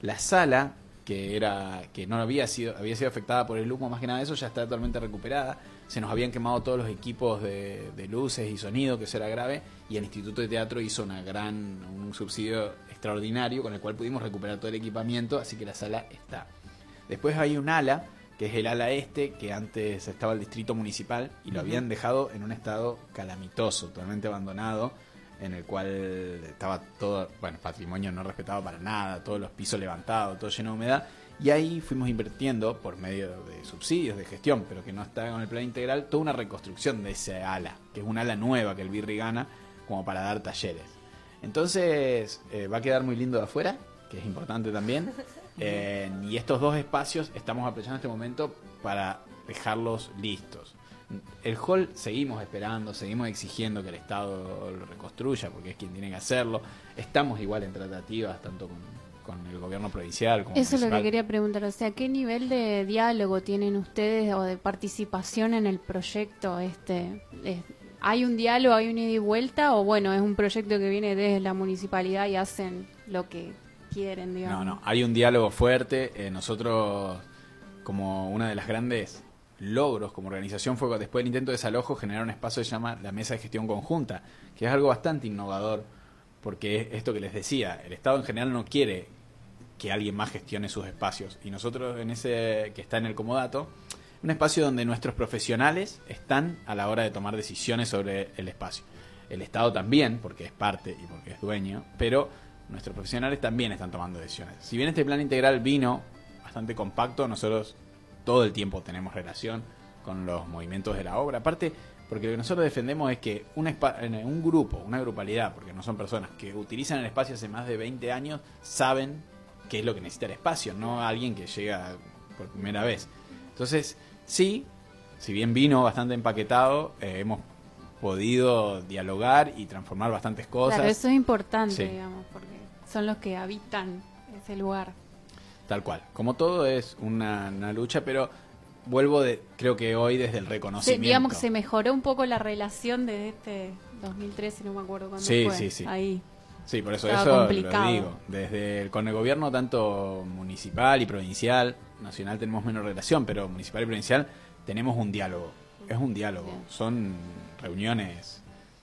La sala, que era que no había sido había sido afectada por el humo más que nada eso ya está totalmente recuperada se nos habían quemado todos los equipos de, de luces y sonido que eso era grave y el Instituto de Teatro hizo una gran un subsidio extraordinario con el cual pudimos recuperar todo el equipamiento así que la sala está. Después hay un ala que es el ala este que antes estaba el distrito municipal y lo habían dejado en un estado calamitoso totalmente abandonado en el cual estaba todo, bueno, patrimonio no respetado para nada, todos los pisos levantados, todo lleno de humedad, y ahí fuimos invirtiendo por medio de subsidios, de gestión, pero que no está con el plan integral, toda una reconstrucción de ese ala, que es una ala nueva que el Birri gana como para dar talleres. Entonces eh, va a quedar muy lindo de afuera, que es importante también, eh, y estos dos espacios estamos aprovechando este momento para dejarlos listos. El hall seguimos esperando, seguimos exigiendo que el Estado lo reconstruya, porque es quien tiene que hacerlo. Estamos igual en tratativas, tanto con, con el gobierno provincial como Eso es lo que quería preguntar, o sea, ¿qué nivel de diálogo tienen ustedes o de participación en el proyecto? Este, Es- ¿Hay un diálogo, hay un ida y vuelta o bueno, es un proyecto que viene desde la municipalidad y hacen lo que quieren, digamos? No, no, hay un diálogo fuerte. Eh, nosotros, como una de las grandes logros como organización, fue después del intento de desalojo generar un espacio que se llama la Mesa de Gestión Conjunta, que es algo bastante innovador, porque es esto que les decía, el Estado en general no quiere que alguien más gestione sus espacios. Y nosotros en ese que está en el comodato, un espacio donde nuestros profesionales están a la hora de tomar decisiones sobre el espacio. El Estado también, porque es parte y porque es dueño, pero nuestros profesionales también están tomando decisiones. Si bien este plan integral vino bastante compacto, nosotros todo el tiempo tenemos relación con los movimientos de la obra. Aparte, porque lo que nosotros defendemos es que un, un grupo, una grupalidad, porque no son personas que utilizan el espacio hace más de 20 años, saben qué es lo que necesita el espacio, no alguien que llega por primera vez. Entonces, sí, si bien vino bastante empaquetado, eh, hemos podido dialogar y transformar bastantes cosas. Claro, eso es importante, Sí. digamos, porque son los que habitan ese lugar. Tal cual. Como todo es una, una lucha, pero vuelvo de, creo que hoy desde el reconocimiento. digamos que se mejoró un poco la relación de este 2013, no me acuerdo cuándo Sí, fue. sí, sí. Ahí. Sí, por eso Estaba eso complicado. lo digo. Desde el, con el gobierno tanto municipal y provincial, nacional tenemos menos relación, pero municipal y provincial tenemos un diálogo. Es un diálogo. Son reuniones.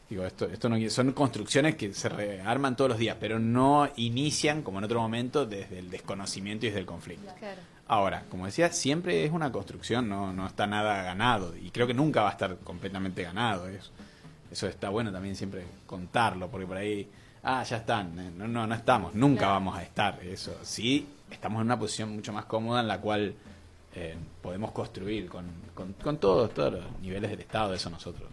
Digo, esto, esto no son construcciones que se rearman todos los días, pero no inician como en otro momento desde el desconocimiento y desde el conflicto. Claro. Ahora, como decía, siempre es una construcción, no, no está nada ganado. Y creo que nunca va a estar completamente ganado. Es- eso está bueno también siempre contarlo, porque por ahí, ah, ya están. eh, No, no, no estamos, nunca vamos a estar. Eso sí, estamos en una posición mucho más cómoda en la cual eh, podemos construir con, con, con todos, todos los niveles del Estado, eso nosotros.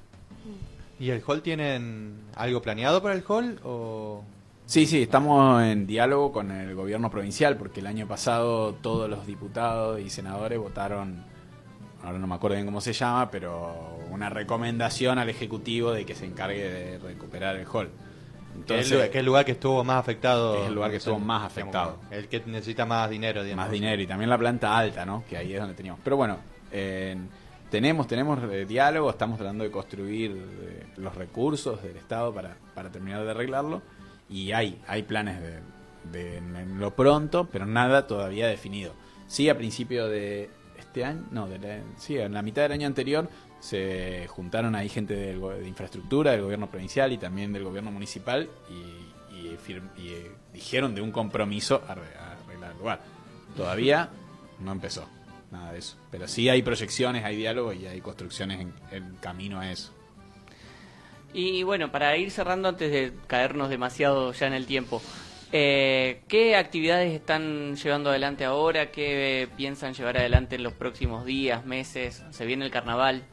¿Y el hall tienen algo planeado para el hall? O... Sí, sí, estamos en diálogo con el gobierno provincial porque el año pasado todos los diputados y senadores votaron, ahora no me acuerdo bien cómo se llama, pero una recomendación al Ejecutivo de que se encargue de recuperar el hall. Que es el lugar- que es el lugar que estuvo más afectado. es el lugar que estuvo más digamos, afectado. El que necesita más dinero, digamos. Más dinero y también la planta alta, ¿no? Que ahí es donde teníamos. Pero bueno, eh, tenemos tenemos eh, diálogo, estamos tratando de construir eh, los recursos del Estado para, para terminar de arreglarlo y hay hay planes de, de en- en lo pronto, pero nada todavía definido. Sí, a principio de este año, no, de la- sí, en la mitad del año anterior se juntaron ahí gente de infraestructura, del gobierno provincial y también del gobierno municipal y, eh, dijeron de un compromiso a, arre- a arreglar el lugar. Todavía no empezó nada de eso, pero sí hay proyecciones, hay diálogo y hay construcciones en, en camino a eso. Y bueno, para ir cerrando antes de caernos demasiado ya en el tiempo, eh, ¿qué actividades están llevando adelante ahora? ¿Qué eh, piensan llevar adelante en los próximos días, meses? ¿Se viene el carnaval?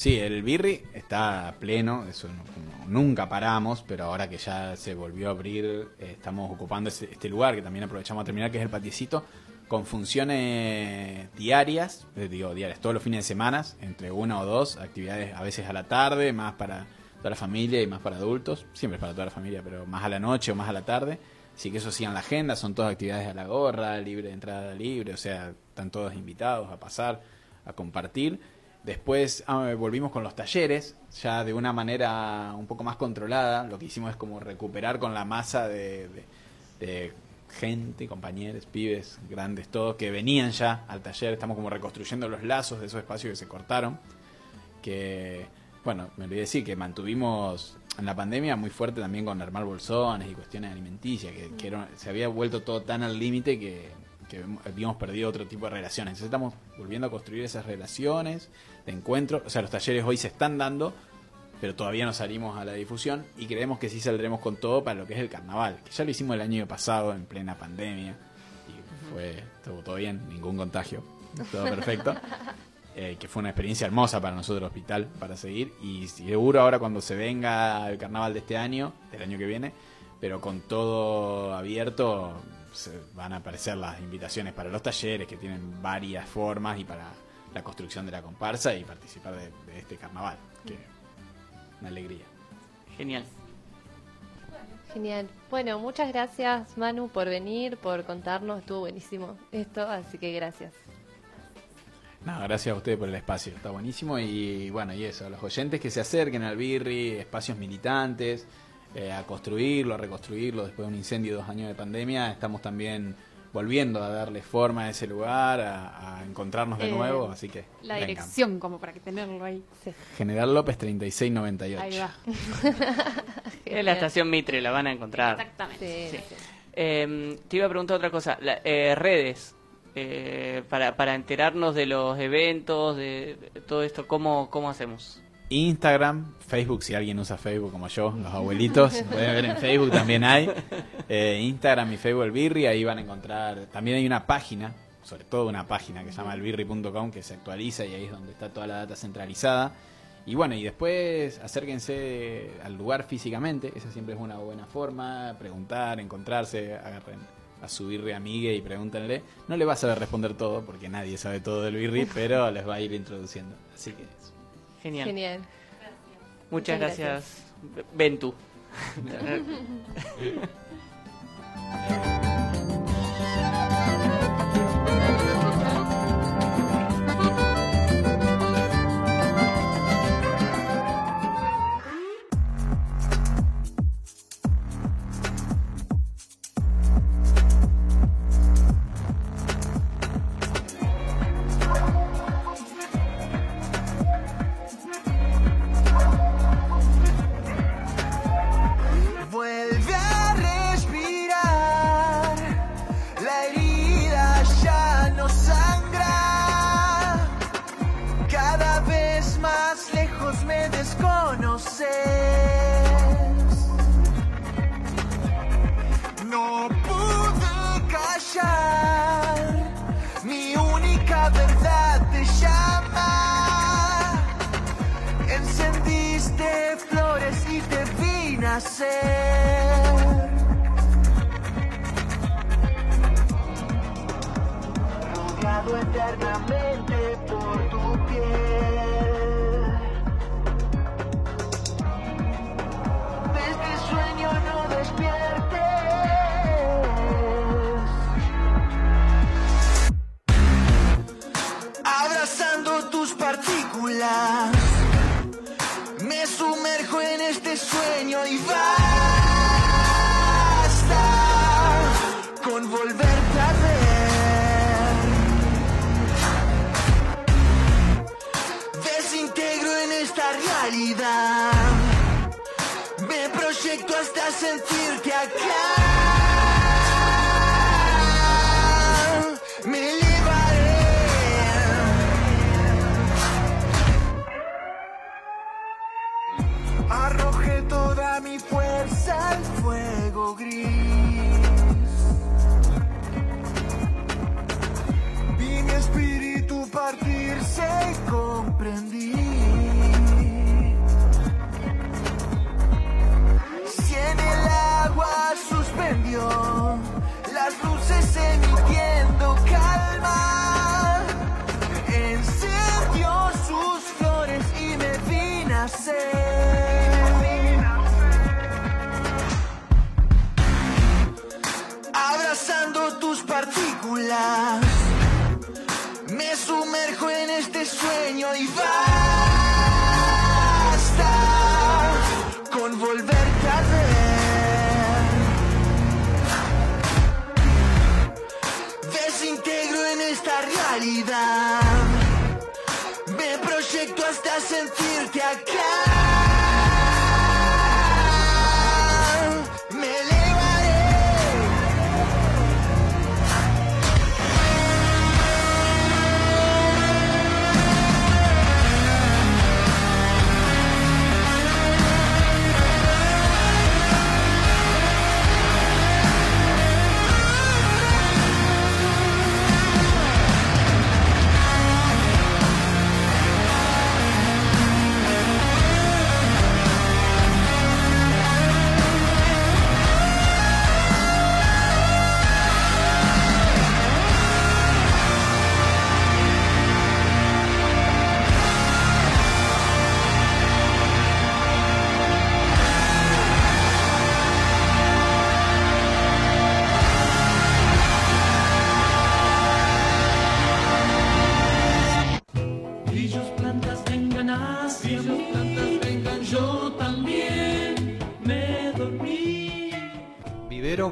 Sí, el Birri está pleno, eso no- nunca paramos, pero ahora que ya se volvió a abrir, eh, estamos ocupando ese- este lugar que también aprovechamos a terminar, que es el patiecito, con funciones diarias, eh, digo diarias, todos los fines de semana, entre una o dos actividades, a veces a la tarde, más para toda la familia y más para adultos, siempre es para toda la familia, pero más a la noche o más a la tarde. Así que eso sí en la agenda, son todas actividades a la gorra, libre de entrada libre, o sea, están todos invitados a pasar, a compartir. Después ah, volvimos con los talleres, ya de una manera un poco más controlada. Lo que hicimos es como recuperar con la masa de, de- gente, compañeros, pibes, grandes, todos, que venían ya al taller. Estamos como reconstruyendo los lazos de esos espacios que se cortaron. Que, bueno, me olvidé decir que mantuvimos en la pandemia muy fuerte también con armar bolsones y cuestiones alimenticias, que, que se había vuelto todo tan al límite que, que habíamos perdido otro tipo de relaciones. Entonces estamos volviendo a construir esas relaciones de encuentro. O sea, los talleres hoy se están dando, pero todavía no salimos a la difusión y creemos que sí saldremos con todo para lo que es el carnaval, que ya lo hicimos el año pasado en plena pandemia y fue estuvo todo bien, ningún contagio, todo perfecto. Eh, que fue una experiencia hermosa para nosotros hospital para seguir y seguro ahora cuando se venga el carnaval de este año, del año que viene, pero con todo abierto se van a aparecer las invitaciones para los talleres que tienen varias formas y para la construcción de la comparsa y participar de, de este carnaval, que una alegría. Genial. Genial. Bueno, muchas gracias Manu por venir, por contarnos. Estuvo buenísimo esto, así que gracias. No, gracias a ustedes por el espacio, está buenísimo y bueno, y eso, a los oyentes que se acerquen al Birri, espacios militantes, eh, a construirlo, a reconstruirlo después de un incendio y dos años de pandemia, estamos también volviendo a darle forma a ese lugar, a, a encontrarnos de Eh, nuevo, así que La vengan. dirección, como para que tenerlo ahí. General López 3698. Ahí va. En la estación Mitre la van a encontrar. Exactamente. Sí, sí. Eh, te iba a preguntar otra cosa. La- eh, redes. eh, para, para enterarnos de los eventos, de, de todo esto, ¿cómo, ¿cómo hacemos? Instagram, Facebook, si alguien usa Facebook como yo, los abuelitos, pueden ver en Facebook también hay. Eh, Instagram y Facebook El Birri, ahí van a encontrar. También hay una página, sobre todo una página que se llama elbirri.com que se actualiza y ahí es donde está toda la data centralizada. Y bueno, y después acérquense al lugar físicamente, esa siempre es una buena forma, preguntar, encontrarse, agarren a su birri amigue y pregúntenle. No le va a saber responder todo, porque nadie sabe todo del birri, pero les va a ir introduciendo. Así que eso. Genial. Genial. Muchas, Muchas gracias. Ventu. hasta sentirte acá. again.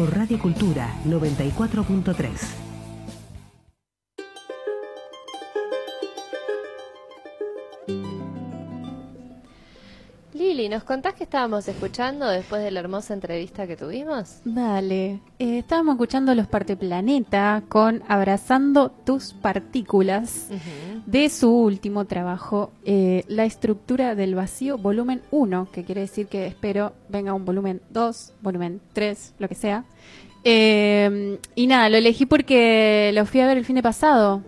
por Radio Cultura 94.3. Lili, ¿nos contás que estábamos escuchando después de la hermosa entrevista que tuvimos? Dale, eh, estábamos escuchando Los Parteplaneta con Abrazando tus partículas de su último trabajo, eh, La estructura del vacío, volumen 1, que quiere decir que espero venga un volumen 2, volumen 3, lo que sea. Eh, y nada, lo elegí porque lo fui a ver el fin de pasado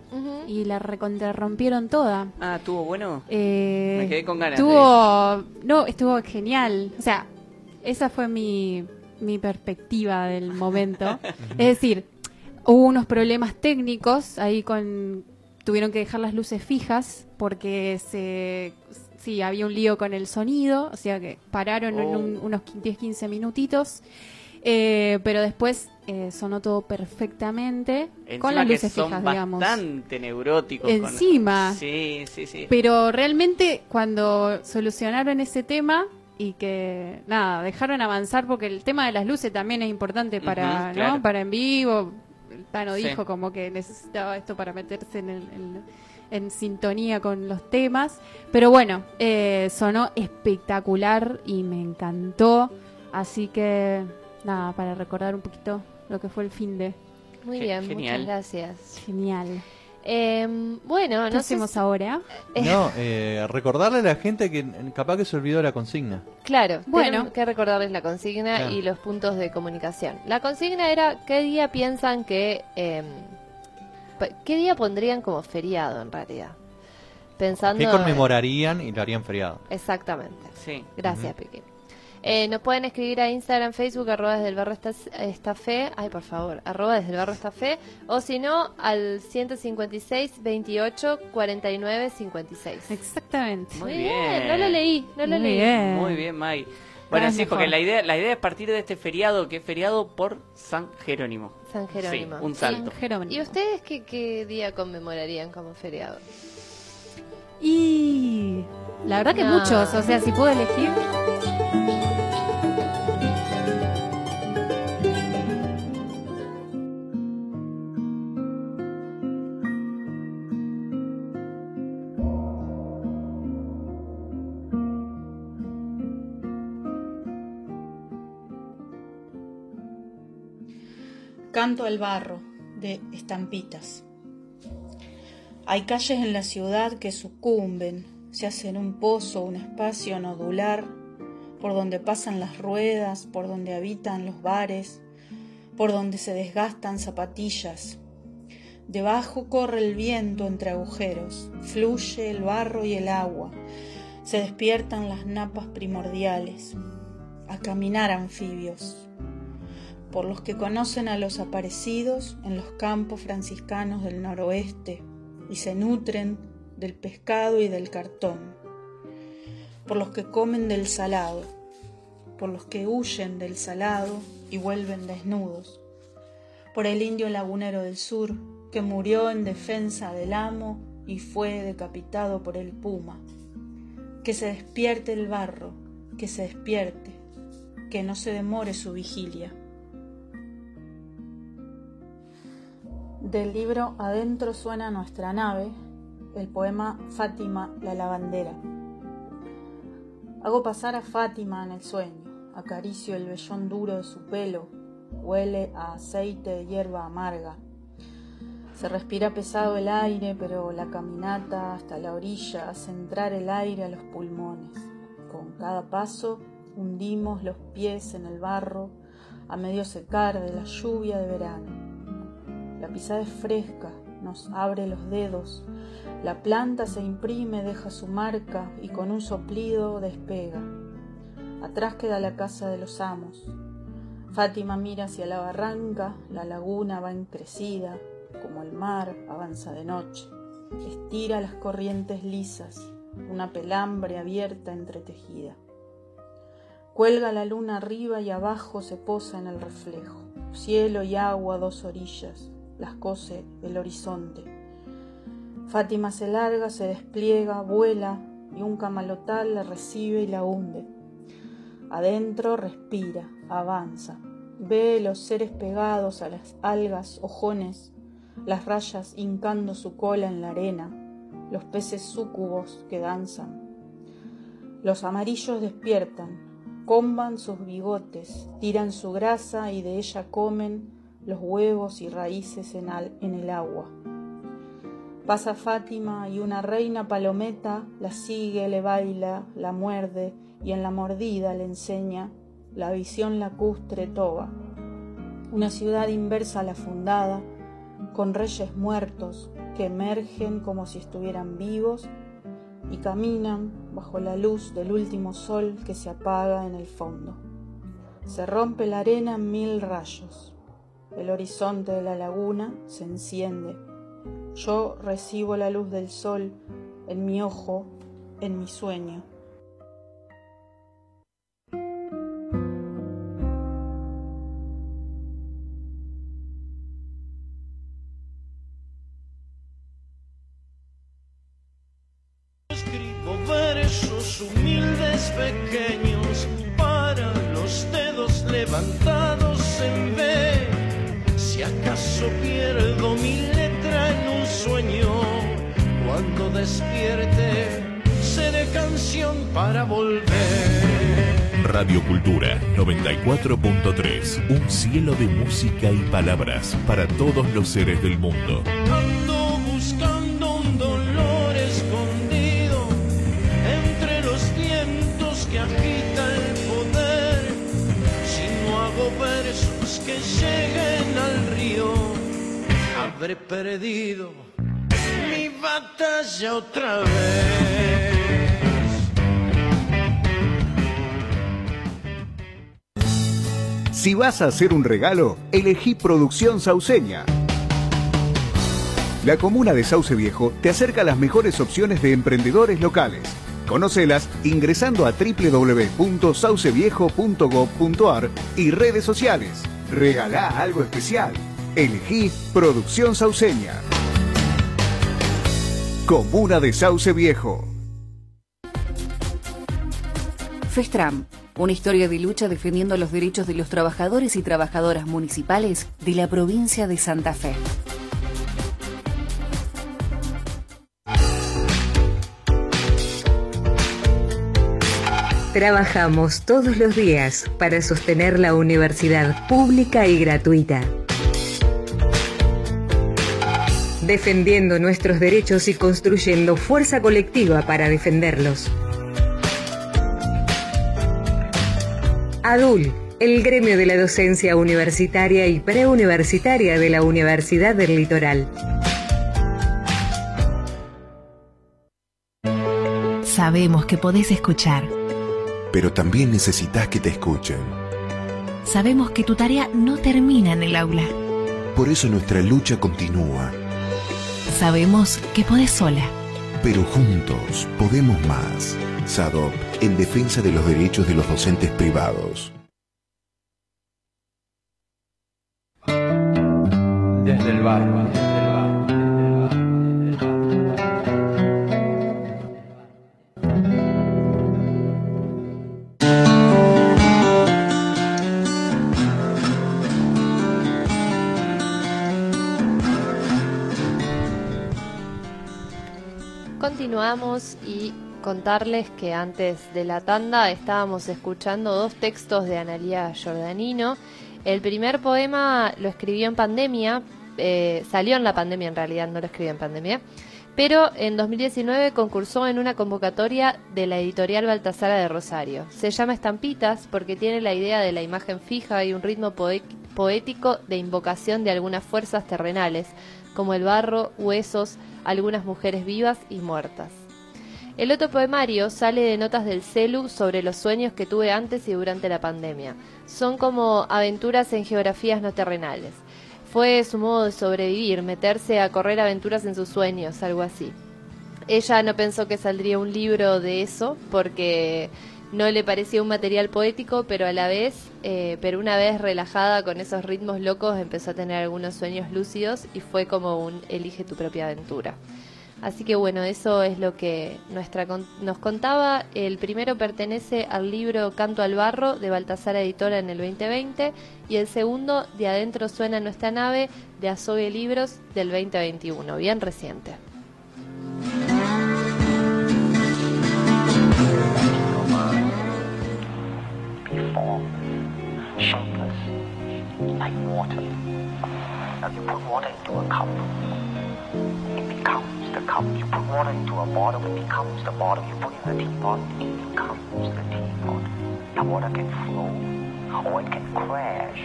y la recontrarrompieron toda. Ah, ¿tuvo bueno? Eh, Me quedé con ganas de Estuvo, no, estuvo genial. O sea, esa fue mi, mi perspectiva del momento. es decir, hubo unos problemas técnicos ahí con tuvieron que dejar las luces fijas porque se sí había un lío con el sonido, o sea que pararon en un- Oh. unos 10-15 minutitos. Eh, pero después eh, sonó todo perfectamente Encima con las que luces son fijas, digamos. bastante neuróticos. con- Encima. Sí, sí, sí. Pero realmente cuando solucionaron ese tema y que nada, dejaron avanzar porque el tema de las luces también es importante para, claro. ¿no? Para en vivo. El Tano Sí. dijo como que necesitaba esto para meterse en, el- en- en sintonía con los temas. Pero bueno, eh, sonó espectacular y me encantó. Así que nada, para recordar un poquito lo que fue el fin de. Muy Ge- bien, genial. muchas gracias. Genial. Eh, bueno, ¿Qué no hacemos si- ahora? No, eh, recordarle a la gente que eh, capaz que se olvidó la consigna. Claro, Bueno. que recordarles la consigna Claro. y los puntos de comunicación. La consigna era qué día piensan que... eh, ¿Qué día pondrían como feriado en realidad? Pensando... ¿Qué en- conmemorarían y lo harían feriado? Exactamente. Sí. Gracias, Piqui. Eh, nos pueden escribir a Instagram, Facebook, arroba desde el barrio esta, esta fe, ay por favor, arroba desde el barrio esta fe, o si no, al 156 28 49 56. Exactamente. Muy Muy bien. no lo leí, no lo Muy leí. bien. Muy bien, May. Bueno, sí, porque la idea, la idea es partir de este feriado, que es feriado por San Jerónimo. San Jerónimo. Sí, un santo. San Jerónimo. ¿Y ustedes qué, qué día conmemorarían como feriado? Y la verdad que No. muchos, o sea, si puedo elegir. Canto al barro de estampitas. Hay calles en la ciudad que sucumben, se hacen un pozo, un espacio nodular, por donde pasan las ruedas, por donde habitan los bares, por donde se desgastan zapatillas. Debajo corre el viento entre agujeros, fluye el barro y el agua, se despiertan las napas primordiales. A caminar anfibios, por los que conocen a los aparecidos en los campos franciscanos del noroeste y se nutren del pescado y del cartón, por los que comen del salado, por los que huyen del salado y vuelven desnudos, por el indio lagunero del sur que murió en defensa del amo y fue decapitado por el puma. Que se despierte el barro, que se despierte, que no se demore su vigilia. Del libro Adentro suena nuestra nave, el poema Fátima la lavandera. Hago pasar a Fátima en el sueño, acaricio el vellón duro de su pelo, huele a aceite de hierba amarga. Se respira pesado el aire, pero la caminata hasta la orilla hace entrar el aire a los pulmones. Con cada paso hundimos los pies en el barro a medio secar de la lluvia de verano. La pisada es fresca, nos abre los dedos, la planta se imprime, deja su marca y con un soplido despega. Atrás queda la casa de los amos. Fátima mira hacia la barranca, la laguna va encrecida, como el mar avanza de noche. Estira las corrientes lisas, una pelambre abierta entretejida. Cuelga la luna arriba y abajo se posa en el reflejo. Cielo y agua, dos orillas, las cose el horizonte. Fátima se larga, se despliega, vuela y un camalotal la recibe y la hunde. Adentro respira, avanza, ve los seres pegados a las algas, ojones, las rayas hincando su cola en la arena, los peces súcubos que danzan. Los amarillos despiertan, comban sus bigotes, tiran su grasa y de ella comen los huevos y raíces en, al- en el agua. Pasa Fátima y una reina palometa la sigue, le baila, la muerde y en la mordida le enseña la visión lacustre toba. Una ciudad inversa a la fundada, con reyes muertos que emergen como si estuvieran vivos y caminan bajo la luz del último sol que se apaga en el fondo. Se rompe la arena en mil rayos. El horizonte de la laguna se enciende. Yo recibo la luz del sol en mi ojo, en mi sueño. Un cielo de música y palabras para todos los seres del mundo. Ando buscando un dolor escondido entre los vientos que agita el poder. Si no hago versos que lleguen al río, habré perdido mi batalla otra vez. Si vas a hacer un regalo, elegí Producción Sauceña. La comuna de Sauce Viejo te acerca a las mejores opciones de emprendedores locales. Conócelas ingresando a www.sauceviejo.gov.ar y redes sociales. Regalá algo especial. Elegí Producción Sauceña. Comuna de Sauce Viejo. FESTRAM, una historia de lucha defendiendo los derechos de los trabajadores y trabajadoras municipales de la provincia de Santa Fe. Trabajamos todos los días para sostener la universidad pública y gratuita. Defendiendo nuestros derechos y construyendo fuerza colectiva para defenderlos. ADUL, el gremio de la docencia universitaria y preuniversitaria de la Universidad del Litoral. Sabemos que podés escuchar. Pero también necesitas que te escuchen. Sabemos que tu tarea no termina en el aula. Por eso nuestra lucha continúa. Sabemos que podés sola. Pero juntos podemos más. SADOP, en defensa de los derechos de los docentes privados. Desde el barro, desde el barro, desde el Continuamos y contarles que antes de la tanda estábamos escuchando dos textos de Analía Giordanino. El primer poema lo escribió en pandemia, eh, salió en la pandemia en realidad, no lo escribió en pandemia, pero en 2019 concursó en una convocatoria de la editorial Baltasara de Rosario. Se llama Estampitas porque tiene la idea de la imagen fija y un ritmo poético de invocación de algunas fuerzas terrenales, como el barro, huesos, algunas mujeres vivas y muertas. El otro poemario sale de notas del celu sobre los sueños que tuve antes y durante la pandemia. Son como aventuras en geografías no terrenales. Fue su modo de sobrevivir, meterse a correr aventuras en sus sueños, algo así. Ella no pensó que saldría un libro de eso porque no le parecía un material poético, pero a la vez, eh, pero una vez relajada con esos ritmos locos, empezó a tener algunos sueños lúcidos y fue como un elige tu propia aventura. Así que bueno, eso es lo que nuestra nos contaba. El primero pertenece al libro Canto al Barro de Baltasar Editora en el 2020 y el segundo de Adentro suena nuestra nave de Azogue Libros del 2021, bien reciente. The cup. You put water into a bottle, it becomes the bottle. You put in a teapot, it becomes the teapot. Now water can flow, or it can crash.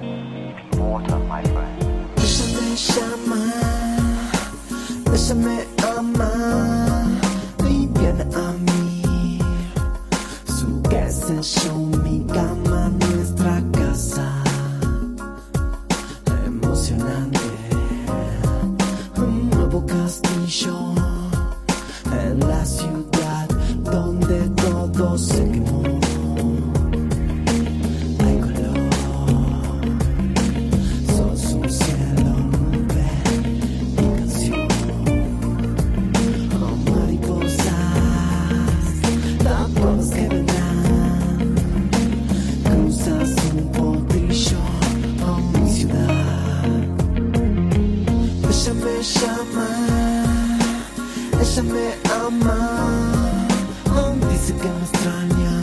Be water, my friend. Déjame llamar, déjame amar, y viene a mí. Su casa, yo, mi en la ciudad donde todo se ella me ama, aún dice que me extraña.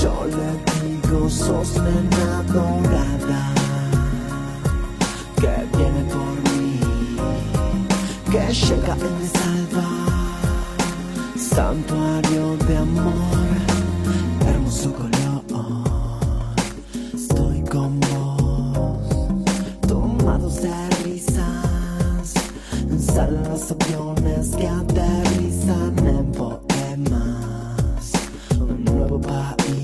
Yo le digo, sos nena dorada, que viene por mí, que llega y me salva. Santuario de amor, hermoso color. Aviones que aterrizan en poemas. Un nuevo país,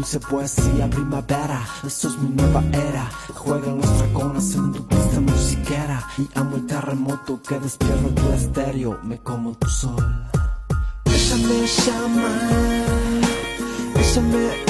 dulce poesía primavera, eso es mi nueva era, juegan los dragones en tu pista musiquera, y amo el terremoto que despierta tu estéreo, me como tu sol. Ella me llama, ella me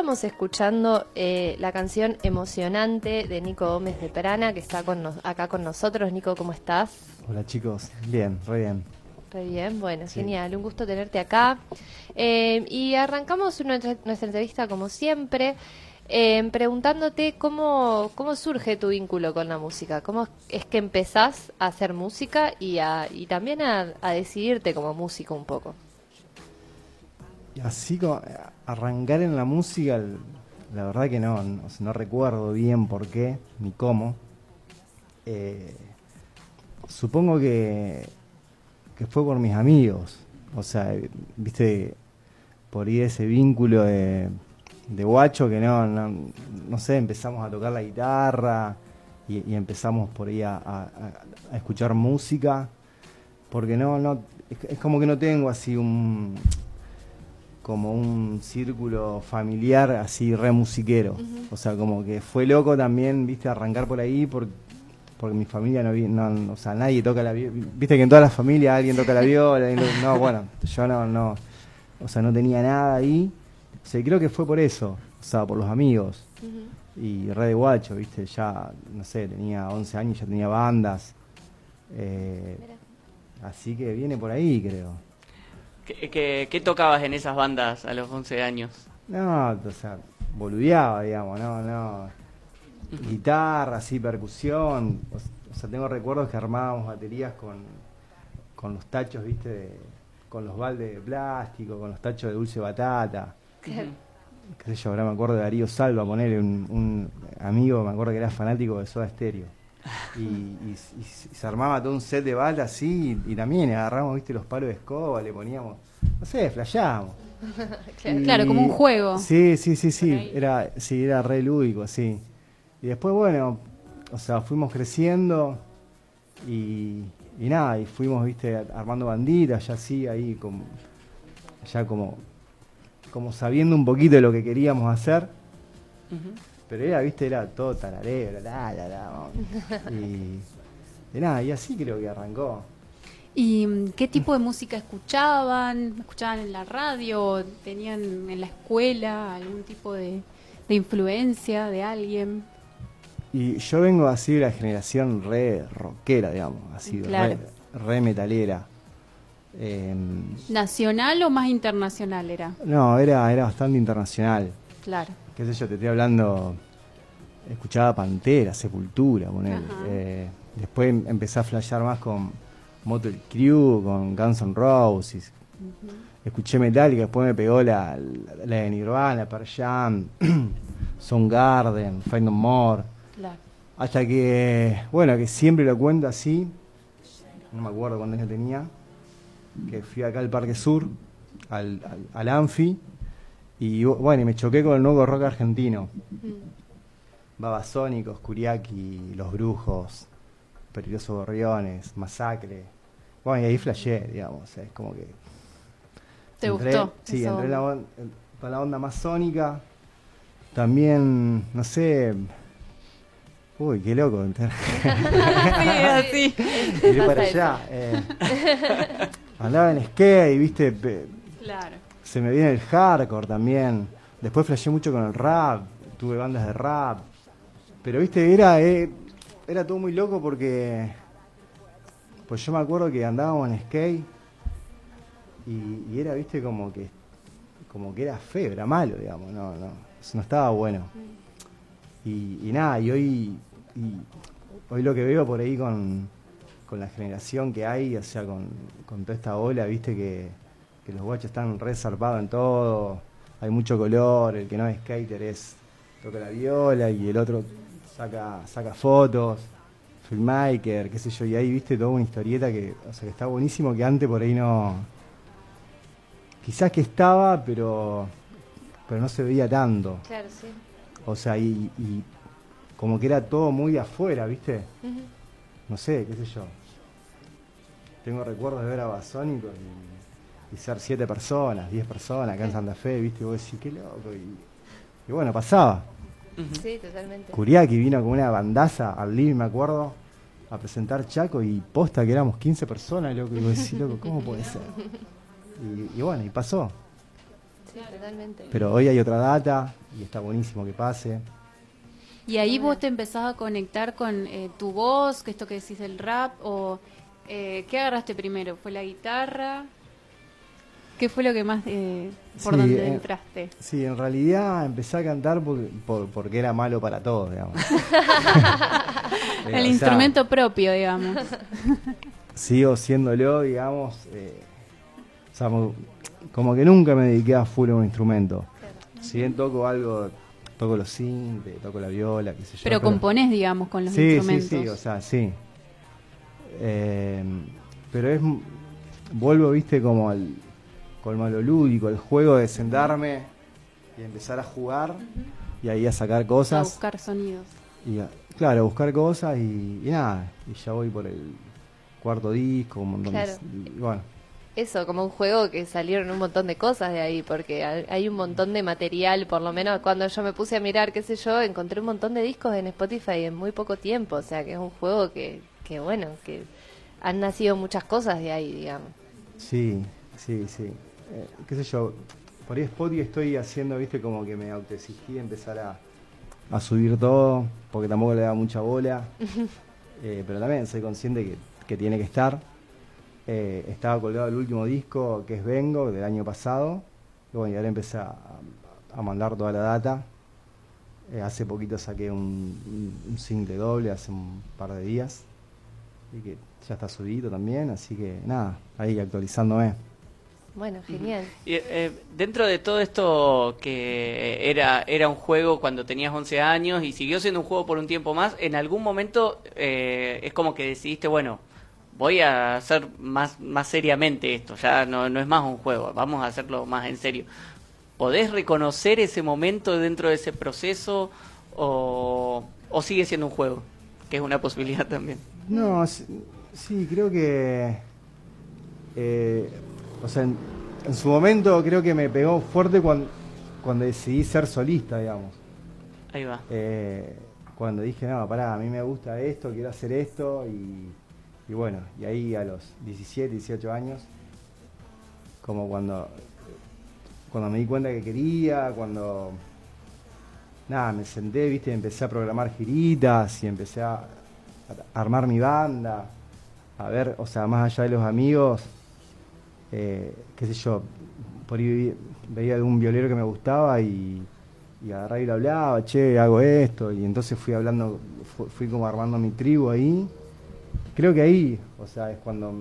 estábamos escuchando eh, la canción emocionante de Nico Gómez de Perana, que está con nos- acá con nosotros. Nico, ¿cómo estás? Hola chicos, bien, re bien. Re bien, bueno, Sí. genial, un gusto tenerte acá. Eh, y arrancamos nuestra, nuestra entrevista como siempre, eh, preguntándote cómo, cómo surge tu vínculo con la música, cómo es que empezás a hacer música y, a, y también a, a decidirte como músico un poco. Así como eh, arrancar en la música, la verdad que no, no, recuerdo bien por qué ni cómo. Eh, supongo que, que fue por mis amigos, o sea, viste, por ahí ese vínculo de, de guacho que no, no, no sé, empezamos a tocar la guitarra y, empezamos por ahí a, escuchar música, porque no, no, es como que no tengo así un como un círculo familiar así re musiquero. O sea, como que fue loco también, viste, arrancar por ahí por, porque mi familia no, vi- no, o sea, nadie toca la viola. Viste que en todas las familias alguien toca la viola. no, bueno, yo no, no, o sea, no tenía nada ahí. O sea, creo que fue por eso, o sea, por los amigos. Y re de guacho, viste, ya, no sé, tenía 11 años, ya tenía bandas. Eh, así que viene por ahí, creo. ¿Qué, qué, qué tocabas en esas bandas a los 11 años? No, o sea, boludeaba, digamos, no, no. Guitarra, así, percusión. O, o sea, tengo recuerdos que armábamos baterías con, con los tachos, viste, de- con los baldes de plástico, con los tachos de dulce batata. Qué sé yo, ahora me acuerdo de Darío Salva, ponerle un, un amigo, me acuerdo que era fanático de Soda Stereo. Y, y- y se armaba todo un set de balas así, y, también agarramos, viste, los palos de escoba, le poníamos, no sé, flasheábamos. Claro, claro, como un juego. Sí, sí, sí, sí, era, sí, era re lúdico, sí. Y después, bueno, o sea, fuimos creciendo y, y nada, y fuimos, viste, armando banditas, ya así, ahí como, ya como, como sabiendo un poquito de lo que queríamos hacer. Pero era, viste, era todo tarareo, la, la, la, y, y nada, y así creo que arrancó. ¿Y mm, qué tipo de música escuchaban? ¿Escuchaban en la radio? ¿Tenían en la escuela algún tipo de, de influencia de alguien? Y yo vengo así de la generación re rockera, digamos, así, Claro. re, re metalera. Em, ¿Nacional o más internacional era? no, era, era bastante internacional. Claro. Qué sé yo, te estoy hablando. Escuchaba Pantera, Sepultura. Ajá. Eh, después em- empecé a flashear más con Motley Crue, con Guns N' Roses. Escuché Metallica, después me pegó la, la, la de Nirvana, Pearl Jam, Soundgarden, Find No More. Claro. Hasta que, bueno, que siempre lo cuento así, no me acuerdo cuándo años tenía, que fui acá al Parque Sur, al, al, al Anfi, y bueno, y me choqué con el nuevo rock argentino. Babasónicos, Curiaki, Los Brujos, Peligrosos Gorriones, Masacre. Bueno, y ahí flashé, digamos, es como que... ¿Te entré- gustó? Sí, eso? entré en la, on- en- para la onda más sónica. También, no sé... Uy, qué loco. entrar. así. Iré Pasa para allá. eh. andaba en skate, viste, Claro. Se me viene el hardcore también. Después flasheé mucho con el rap, tuve bandas de rap. Pero viste, era, eh, era todo muy loco porque. Pues yo me acuerdo que andábamos en skate y, y era, viste, como que como que era feo, era malo, digamos, no, no, no estaba bueno. Y, y nada, y hoy, hoy lo que veo por ahí con, con la generación que hay, o sea, con, con toda esta ola, viste que, que los guachos están re zarpados en todo, hay mucho color, el que no es skater es toca la viola y el otro saca, saca fotos, filmmaker, qué sé yo, y ahí viste toda una historieta que, o sea, que está buenísimo que antes por ahí no. Quizás que estaba, pero pero no se veía tanto. Claro, sí. O sea, y, y como que era todo muy de afuera, ¿viste? No sé, qué sé yo. Tengo recuerdos de ver a Basónicos y, y ser siete personas, diez personas acá en Santa Fe, ¿viste? Y vos decís, qué loco. Y, y bueno, pasaba. Sí, totalmente. Curiaki vino con una bandaza al living, me acuerdo, a presentar Chaco y posta que éramos 15 personas, loco. Y vos decís, loco, ¿cómo puede ser? Y, y bueno, y pasó. Sí, totalmente. Pero hoy hay otra data y está buenísimo que pase. Y ahí vos te empezás a conectar con eh, tu voz, que esto que decís el rap, o eh, ¿qué agarraste primero? ¿Fue la guitarra? ¿Qué fue lo que más, eh, por Sí, donde eh, entraste? Sí, en realidad empecé a cantar porque, por- porque era malo para todos, digamos. Eh, sea, el instrumento propio, digamos. sigo siéndolo, digamos. eh, o sea, mo- como que nunca me dediqué a full a un instrumento. Si bien toco algo, toco los sintes, toco la viola, qué sé yo. Pero componés, digamos, con los sí, instrumentos. Sí, sí, o sea, sí. Eh, pero es, vuelvo, viste, como al, como a lo lúdico, el juego de sentarme y empezar a jugar y ahí a sacar A cosas. buscar sonidos. Y a- claro, buscar cosas y, y nada, y ya voy por el cuarto disco, un montón de- y bueno, Eso, como un juego que salieron un montón de cosas de ahí, porque hay hay un montón de material, por lo menos cuando yo me puse a mirar, qué sé yo, encontré un montón de discos en Spotify en muy poco tiempo, o sea que es un juego que, que bueno, que han nacido muchas cosas de ahí, digamos. sí, sí, sí. Eh, qué sé yo, por ahí Spotify estoy haciendo, viste, como que me autoexigí empezar a, a subir todo, porque tampoco le da mucha bola. Eh, pero también soy consciente que, que tiene que estar. Eh, estaba colgado el último disco, que es Vengo, del año pasado. Y bueno, y ahora empecé a, a mandar toda la data. Eh, hace poquito saqué un, un, un single doble, hace un par de días. Y que ya está subido también, así que nada, ahí actualizándome. Bueno, genial. Y, eh, dentro de todo esto que era, era un juego cuando tenías 11 años y siguió siendo un juego por un tiempo más, en algún momento eh, es como que decidiste, bueno, voy a hacer más, más seriamente esto, ya no, no es más un juego, vamos a hacerlo más en serio. ¿Podés reconocer ese momento dentro de ese proceso o, o sigue siendo un juego? Que es una posibilidad también. No, sí, sí, creo que. eh, o sea, en, en su momento creo que me pegó fuerte cuando, cuando decidí ser solista, digamos. Ahí va. Eh, cuando dije, no, pará, a mí me gusta esto, quiero hacer esto, y, y bueno, y ahí a los 17, 18 años, como cuando, cuando me di cuenta que quería, cuando, nada, me senté, viste, empecé a programar giritas y empecé a, a armar mi banda, a ver, o sea, más allá de los amigos, eh, qué sé yo, por ahí veía un violero que me gustaba y, y agarraba y le hablaba, che, hago esto, y entonces fui hablando, fu- fui como armando mi tribu ahí. Creo que ahí, o sea, es cuando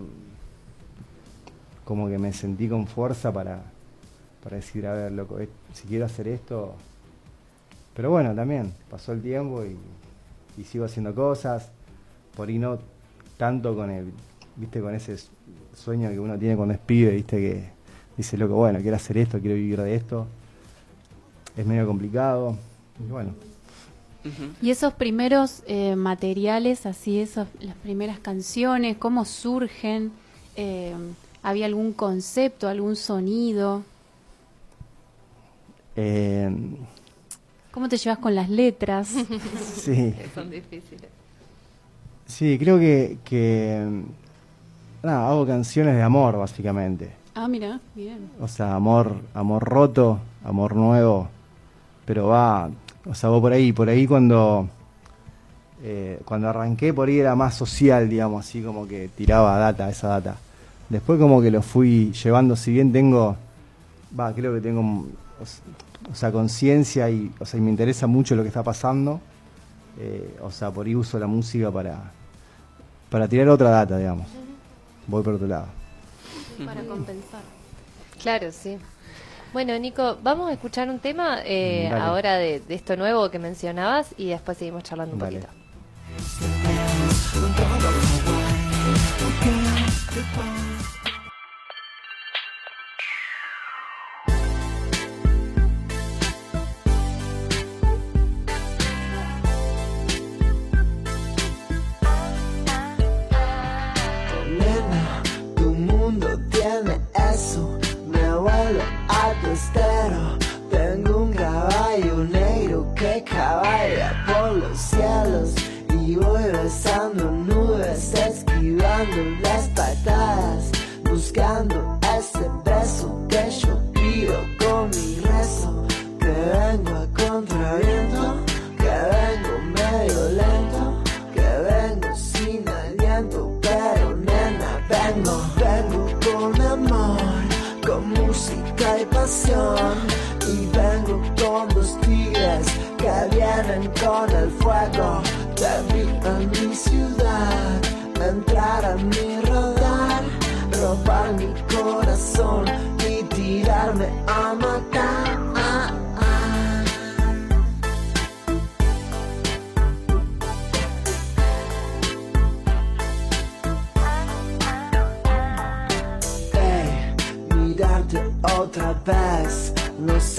como que me sentí con fuerza para, para decir, a ver, loco, si quiero hacer esto. Pero bueno, también pasó el tiempo y, y sigo haciendo cosas, por ahí no tanto con el, viste, con ese sueño que uno tiene cuando es pibe, viste, que dice, loco, bueno, quiero hacer esto, quiero vivir de esto. Es medio complicado, y bueno, Y esos primeros eh, materiales, así, esos, las primeras canciones, ¿cómo surgen? Eh, ¿Había algún concepto, algún sonido? eh, ¿Cómo te llevas con las letras? Sí. Son difíciles. sí, creo que, que nada, hago canciones de amor, básicamente. Ah, mira, bien. O sea, amor, amor roto, amor nuevo, pero va, o sea, vos por ahí, por ahí cuando eh, cuando arranqué por ahí era más social, digamos, así como que tiraba data, esa data. Después como que lo fui llevando, si bien tengo, va, creo que tengo, o sea, conciencia y, o sea, y me interesa mucho lo que está pasando, eh, o sea, por ahí uso la música para, para tirar otra data, digamos. Voy por otro lado. Para compensar. Claro, sí. Bueno, Nico, vamos a escuchar un tema eh, ahora de, de esto nuevo que mencionabas y después seguimos charlando un Dale. poquito.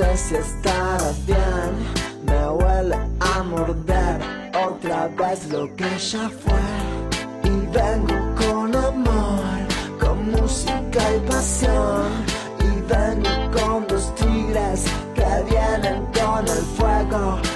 Sé si estará bien. Me huele a morder otra vez lo que ya fue. Y vengo con amor, con música y pasión. Y vengo con dos tigres que vienen con el fuego.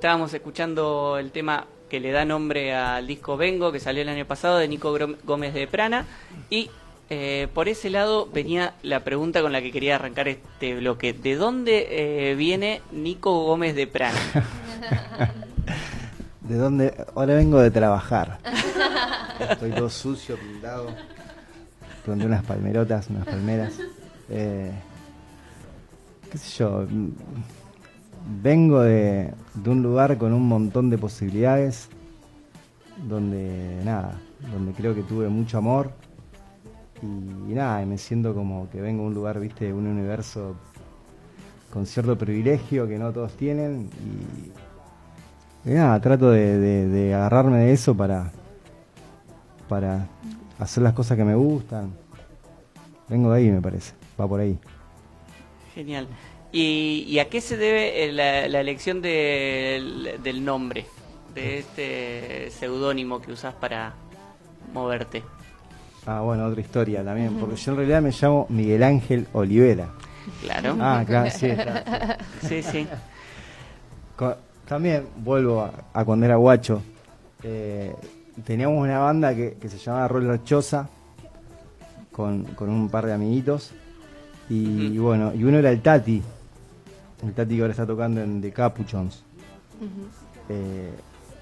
Estábamos escuchando el tema que le da nombre al disco Vengo, que salió el año pasado, de Nico Gómez de Prana. Y eh, por ese lado venía la pregunta con la que quería arrancar este bloque. ¿De dónde eh, viene Nico Gómez de Prana? ¿De dónde? Ahora vengo de trabajar. Estoy todo sucio, pintado. Planté unas palmerotas, unas palmeras. Eh, ¿Qué sé yo? Vengo de, de un lugar con un montón de posibilidades. Donde, nada, donde creo que tuve mucho amor. Y, nada, y me siento como que vengo a un lugar, viste, un universo con cierto privilegio que no todos tienen. Y, nada, trato de, de- de agarrarme de eso para, para hacer las cosas que me gustan. Vengo de ahí, me parece. Va por ahí. Genial. ¿Y, y a qué se debe eh, la, la elección del, del nombre, de este seudónimo que usas para moverte? Ah, bueno, otra historia también. Porque yo en realidad me llamo Miguel Ángel Olivera. Claro. Ah, claro, sí. Sí, sí. También vuelvo a, a cuando era guacho. Eh, teníamos una banda que, que se llamaba Roller Choza con, con un par de amiguitos. Y, y bueno, y uno era el Tati. El Tati que ahora está tocando en The Capuchons. Eh,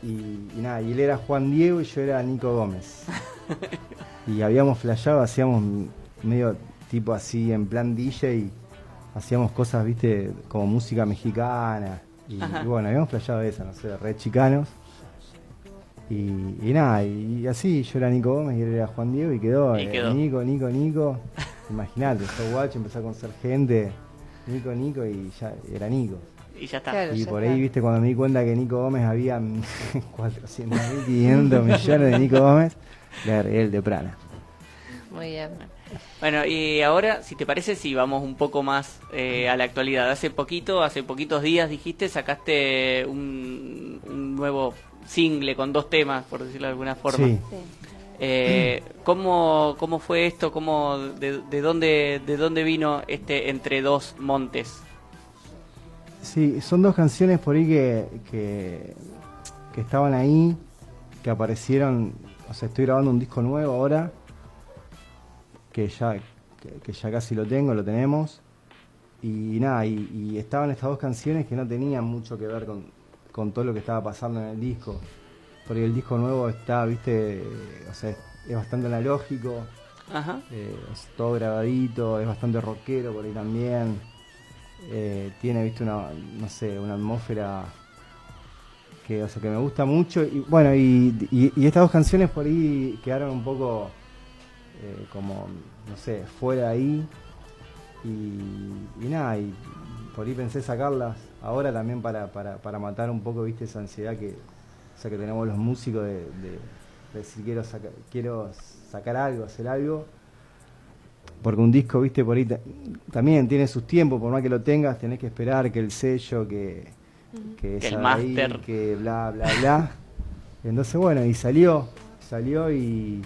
y, y nada, y él era Juan Diego y yo era Nico Gómez. y habíamos flasheado, hacíamos medio tipo así en plan DJ y hacíamos cosas, viste, como música mexicana. Y, bueno, habíamos flasheado esa, no sé, re chicanos. Y, y nada, y, así yo era Nico Gómez y él era Juan Diego y quedó, Y eh, quedó. Nico, Nico, Nico. Imagínate, yo guacho, empecé a conocer gente, Nico, Nico y ya era Nico. Y ya está. Claro, Y ya por está. ahí, viste, cuando me di cuenta que Nico Gómez había 400 mil, 500 millones de Nico Gómez, le agregué el de Prana. Muy bien. Bueno, y ahora, si te parece, si vamos un poco más eh, a la actualidad. Hace poquito, hace poquitos días, dijiste, sacaste un, un nuevo single con dos temas, por decirlo de alguna forma. Sí. Eh, ¿cómo, ¿Cómo fue esto? ¿Cómo, de, de dónde, ¿De dónde vino este Entre Dos Montes? Sí, son dos canciones por ahí que, que, que estaban ahí, que aparecieron, o sea, estoy grabando un disco nuevo ahora, que ya, que, que ya casi lo tengo, lo tenemos, y nada, y, y estaban estas dos canciones que no tenían mucho que ver con, con todo lo que estaba pasando en el disco, porque el disco nuevo está, viste, o sea, es bastante analógico, Ajá. eh, es todo grabadito, es bastante rockero por ahí también. Eh, tiene, viste, una, no sé, una atmósfera que, o sea, que me gusta mucho. Y bueno, y, y- y estas dos canciones por ahí quedaron un poco eh, como, no sé, fuera ahí. Y, y nada, y por ahí pensé sacarlas ahora también para, para, para matar un poco, viste, esa ansiedad que, o sea, que tenemos los músicos de, de- de decir quiero, sacar quiero sacar algo, hacer algo. Porque un disco, viste, por ahí ta- también tiene sus tiempos, por más que lo tengas, tenés que esperar que el sello, que, que, Que el máster. que bla, bla, bla. Entonces, bueno, y salió, salió y,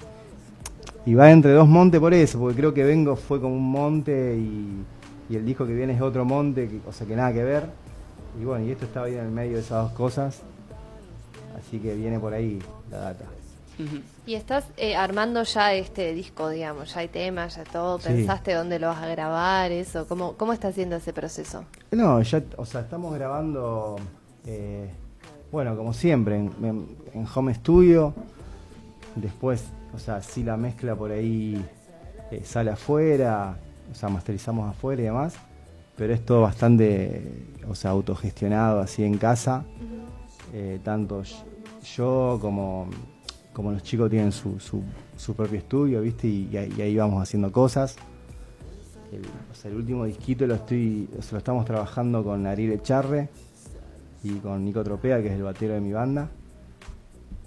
y va entre dos montes por eso, porque creo que Vengo fue como un monte y, y el disco que viene es otro monte, que- o sea que nada que ver. Y bueno, y esto estaba ahí en el medio de esas dos cosas, así que viene por ahí la data. Y estás eh, armando ya este disco, digamos, ya hay temas, ya todo. Sí. ¿Pensaste dónde lo vas a grabar? Eso, ¿cómo, cómo está haciendo ese proceso? No, ya, o sea, estamos grabando, eh, bueno, como siempre, en, en- en home studio. Después, o sea, sí la mezcla por ahí eh, sale afuera, o sea, masterizamos afuera y demás. Pero es todo bastante, o sea, autogestionado así en casa. Eh, tanto yo como, como los chicos tienen su, su, su propio estudio, ¿viste? Y, ahí- vamos haciendo cosas. El, o sea, el último disquito lo estoy, o sea, lo estamos trabajando con Ariel Echarre y con Nico Tropea, que es el batero de mi banda.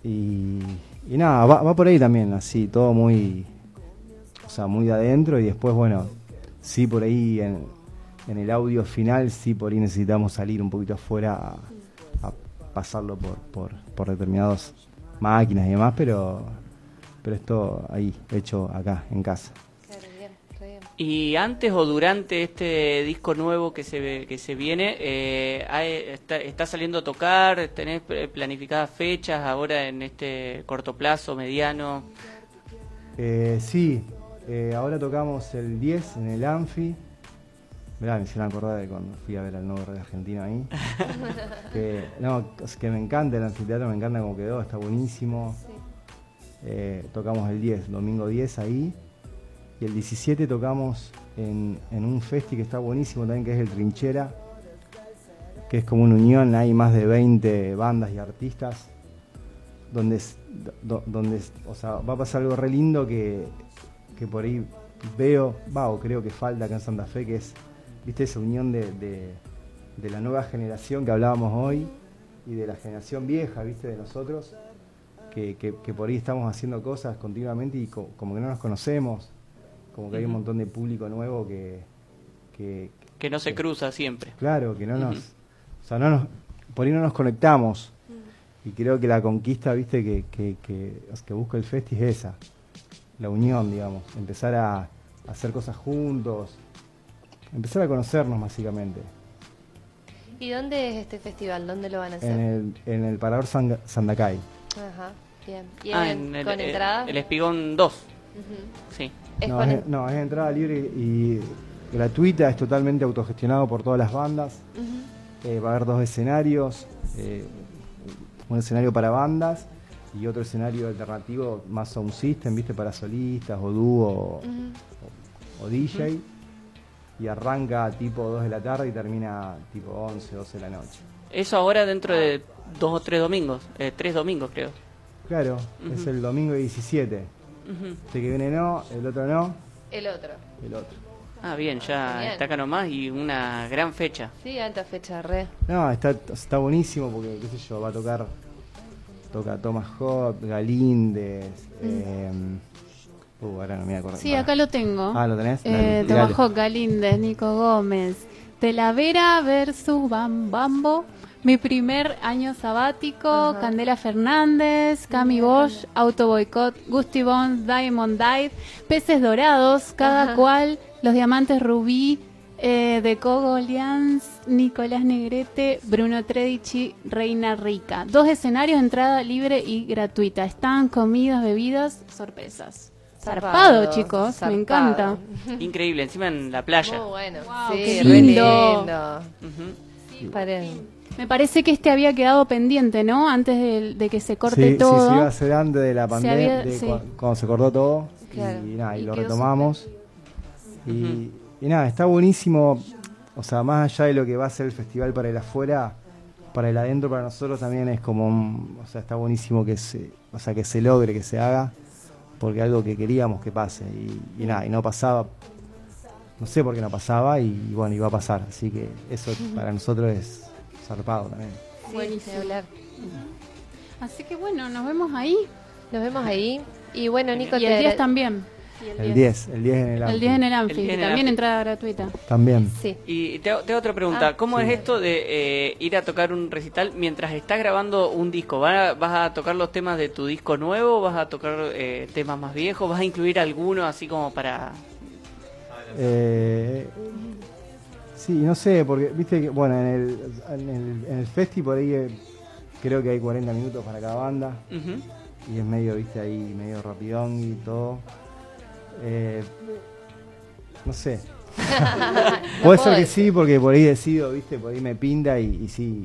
Y, nada, va, va por ahí también, así, todo muy, o sea, muy de adentro y después, bueno, sí por ahí en, en el audio final, sí por ahí necesitamos salir un poquito afuera a, a pasarlo por, por, por determinadas máquinas y demás, pero, pero esto ahí, hecho acá, en casa. Y antes o durante este disco nuevo que se ve- que se viene, eh, hay- está, está saliendo a tocar? ¿Tenés planificadas fechas ahora en este corto plazo, mediano? Eh, sí, eh, ahora tocamos el 10 en el Anfi. Mirá, me hicieron acordar de cuando fui a ver al nuevo de Argentino ahí. que, no, que me encanta el anfiteatro, me encanta cómo quedó, está buenísimo. Eh, tocamos el 10, domingo 10 ahí. Y el 17 tocamos en, en un festi que está buenísimo también, que es el Trinchera, que es como una unión, hay más de 20 bandas y artistas, donde, do- donde o sea, va a pasar algo re lindo que, que por ahí veo, va, o creo que falta acá en Santa Fe, que es, viste, esa unión de, de- de la nueva generación que hablábamos hoy y de la generación vieja, viste, de nosotros, que, que- que por ahí estamos haciendo cosas continuamente y co- como que no nos conocemos, como que hay un montón de público nuevo que, que, Que no se cruza siempre. Claro, que no nos. O sea, no nos, por ahí no nos conectamos. Y creo que la conquista, viste, que, que, que, que busca el festi es esa. La unión, digamos. Empezar a, a hacer cosas juntos. Empezar a conocernos, básicamente. ¿Y dónde es este festival? ¿Dónde lo van a hacer? En el, en el Parador San- Sandacay. Ajá, bien. ¿Y Ah, en- en el, con eh, entrada? el Espigón 2. Ujú. Sí. Es No es, no, es entrada libre y gratuita, es totalmente autogestionado por todas las bandas. Eh, va a haber dos escenarios, eh, un escenario para bandas y otro escenario alternativo más sound system, viste, para solistas o dúo o, o DJ. Y arranca tipo 2 de la tarde y termina tipo 11, 12 de la noche. Eso ahora dentro de dos o tres domingos. Eh, tres domingos, creo. Claro, es el domingo 17. Ujú. Este que viene no, el otro no, El otro. el otro. Ah, bien, ya Genial. está acá nomás y una gran fecha. Sí, alta fecha, re. No, está, está buenísimo porque, qué sé yo, va a tocar. Toca Thomas Hop, Galíndez. eh, uh, ahora no me acuerdo. Sí, acá lo tengo. Ah, ¿lo tenés? Eh, Dale, Galíndez, Nico Gómez. Telavera versus Bam Bambo. Mi primer año sabático. Candela Fernández, Cami Bosch, Auto Boycott, Gusty Bones, Diamond Dive, Peces Dorados, cada Ajá. cual, Los Diamantes Rubí, eh, de Cogolians, Nicolás Negrete, Bruno Tredici, Reina Rica. Dos escenarios, entrada libre y gratuita. Están comidas, bebidas, sorpresas. Zarpado, Zarpado, chicos, me encanta. Increíble, encima en la playa. Muy bueno. Wow, sí, qué lindo. Me parece que este había quedado pendiente, ¿no? Antes de, de que se corte sí, todo. Sí, se iba a hacer antes de la pandemia, había- de sí. cua- cuando se cortó todo. Claro. Y, nada, y, Y lo retomamos. Y, y nada, está buenísimo. O sea, más allá de lo que va a ser el festival para el afuera, para el adentro, para nosotros también es como. un- o sea, está buenísimo que se, o sea, que se logre, que se haga. Porque algo que queríamos que pase. Y, y nada, y no pasaba. No sé por qué no pasaba y, bueno, iba a pasar. Así que eso para nosotros es zarpado también. Buenísimo. hablar. Así que bueno, nos vemos ahí. Nos vemos ahí. Y bueno, Nico, Y te el 10 agra- El 10, el 10 en el El Anfi. 10 en el Anfi, El 10 en el también Anfi. entrada gratuita. También. Sí. Y te, hago- te otra pregunta. Ah, ¿Cómo sí. es esto de eh, ir a tocar un recital mientras estás grabando un disco? ¿Vas a, vas a tocar los temas de tu disco nuevo? ¿Vas a tocar eh, temas más viejos? ¿Vas a incluir alguno así como para...? Eh, sí, no sé, porque viste que, bueno, en el, en el, en el festi por ahí eh, creo que hay 40 minutos para cada banda y es medio, viste, ahí medio rapidón y todo. Eh, no sé. No Puede ser que decir. sí, porque por ahí decido, viste, por ahí me pinta y, y sí,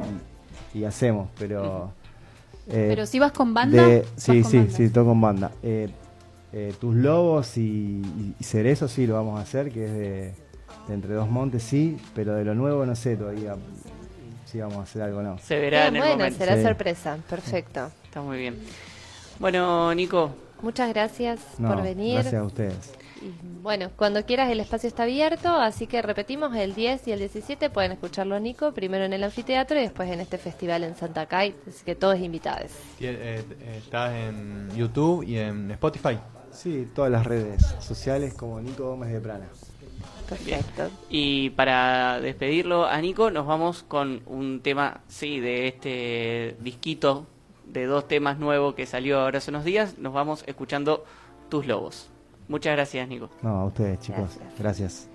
y, y hacemos, pero... eh, Pero si vas con banda, de- vas sí, con sí, banda. sí, toco con banda. Eh, eh, Tus Lobos y, y, Cerezo sí lo vamos a hacer, que es de, de Entre Dos Montes, sí, pero de lo nuevo no sé todavía si vamos a hacer algo o no. Se verá en Bien, el bueno, momento. será Sí. sorpresa. Perfecto. Está muy bien. Bueno, Nico, Muchas gracias No, por venir. gracias a ustedes. Y, bueno, cuando quieras el espacio está abierto, así que repetimos el 10 y el 17 pueden escucharlo a Nico, primero en el anfiteatro y después en este festival en Santa Cay, así que todos invitados. Eh, eh, Estás en YouTube y en Spotify. Sí, todas las redes sociales como Nico Gómez de Prana. Perfecto. y para despedirlo a Nico, nos vamos con un tema, sí, de este disquito de dos temas nuevos que salió ahora hace unos días. Nos vamos escuchando Tus Lobos. Muchas gracias, Nico. No, a ustedes, chicos. Gracias. gracias.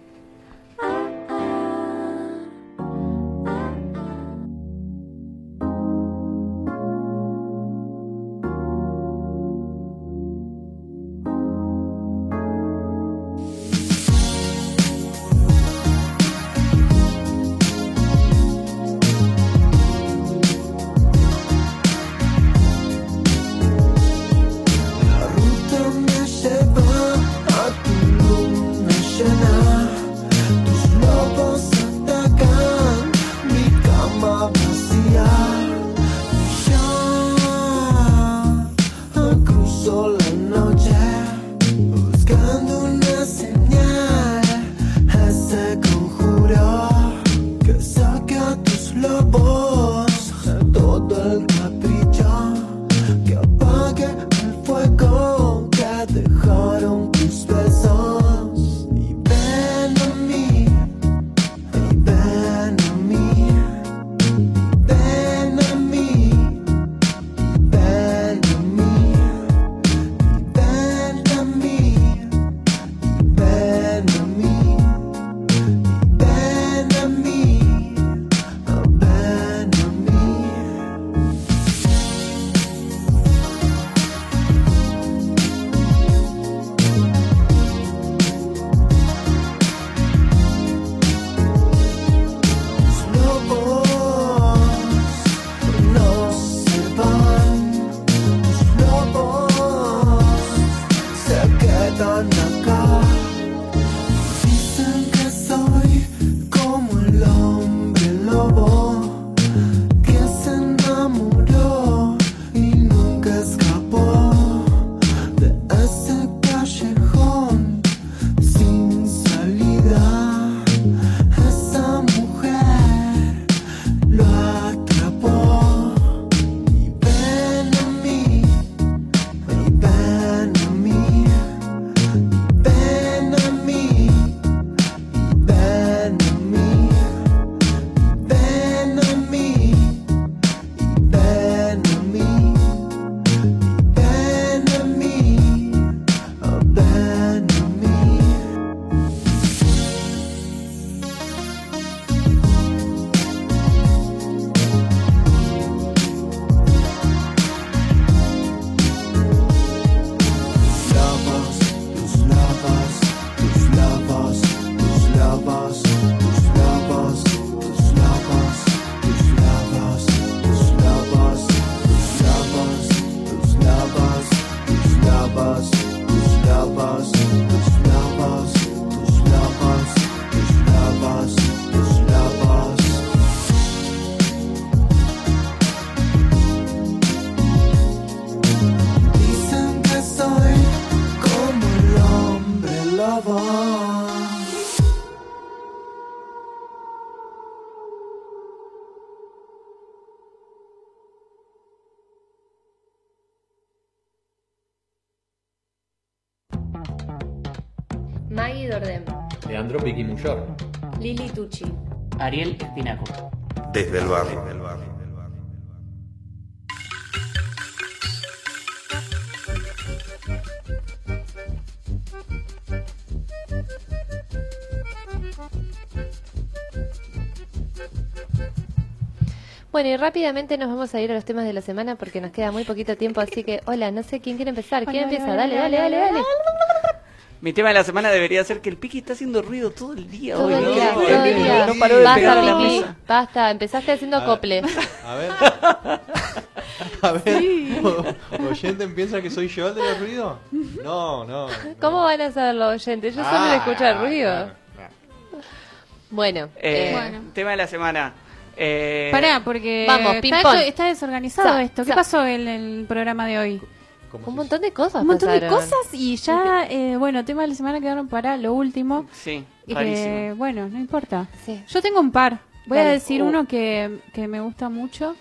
Lili Tucci, Ariel Espinaco. Desde el barrio. Bueno, y rápidamente nos vamos a ir a los temas de la semana porque nos queda muy poquito tiempo, así que, hola, no sé quién quiere empezar. ¿Quién Hola, empieza? hola, Dale, hola, dale, dale, hola, dale. Mi tema de la semana debería ser que el Piqui está haciendo ruido todo el día Todo hoy. el ¿no? día, No, todo el día. No paró de Basta, pegar a la Piqui, mesa. basta. Empezaste haciendo A cople. A ver. A ver. o- ¿Oyente piensa que soy yo el de los ruidos? No, no. ¿Cómo van a saber los oyentes? Yo solo Ah, escucho el ruido. Bueno, Eh, eh, Bueno. Tema de la semana. Eh, Pará, porque Vamos, está, está desorganizado Sa- esto. ¿Qué sa- pasó en el programa de hoy? Un montón de cosas Un montón de cosas y ya, eh, bueno, tema de la semana quedaron para lo último. Sí, Eh, bueno, no importa. Sí. Yo tengo un par. Voy a decir Uh. uno que, que me gusta mucho.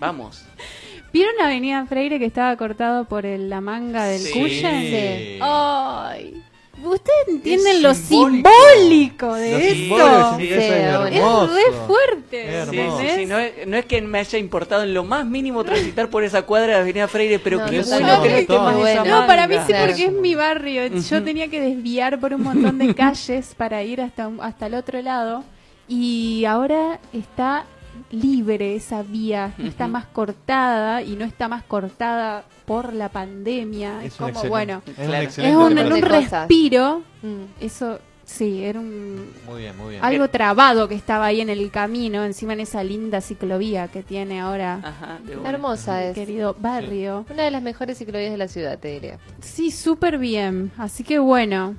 Vamos. ¿Vieron Avenida Freire que estaba cortado por el- la manga del Sí. Cuyen? Sí. Ay. Ustedes entienden Es lo simbólico. simbólico de Lo esto. simbólico Sí, significa eso es hermoso. Es re fuerte. Es Sí, hermoso. sí, sí, no, es, no es que me haya importado en lo más mínimo transitar por esa cuadra de Avenida Freire, pero No, qué no, bueno no, que no esté más bueno. No, para mí sí, porque es mi barrio. Yo tenía que desviar por un montón de calles para ir hasta, un- hasta el otro lado. Y ahora está libre esa vía, no está más cortada y no está más cortada por la pandemia. Es como, excelente- bueno, es un Claro. es excelente un, respiro. Mm. Eso, sí, era un, Muy bien, muy bien. algo trabado que estaba ahí en el camino, encima en esa linda ciclovía que tiene ahora Ajá, de. Hermosa es. querido barrio. Una de las mejores ciclovías de la ciudad, te diría. Sí, súper bien. Así que bueno,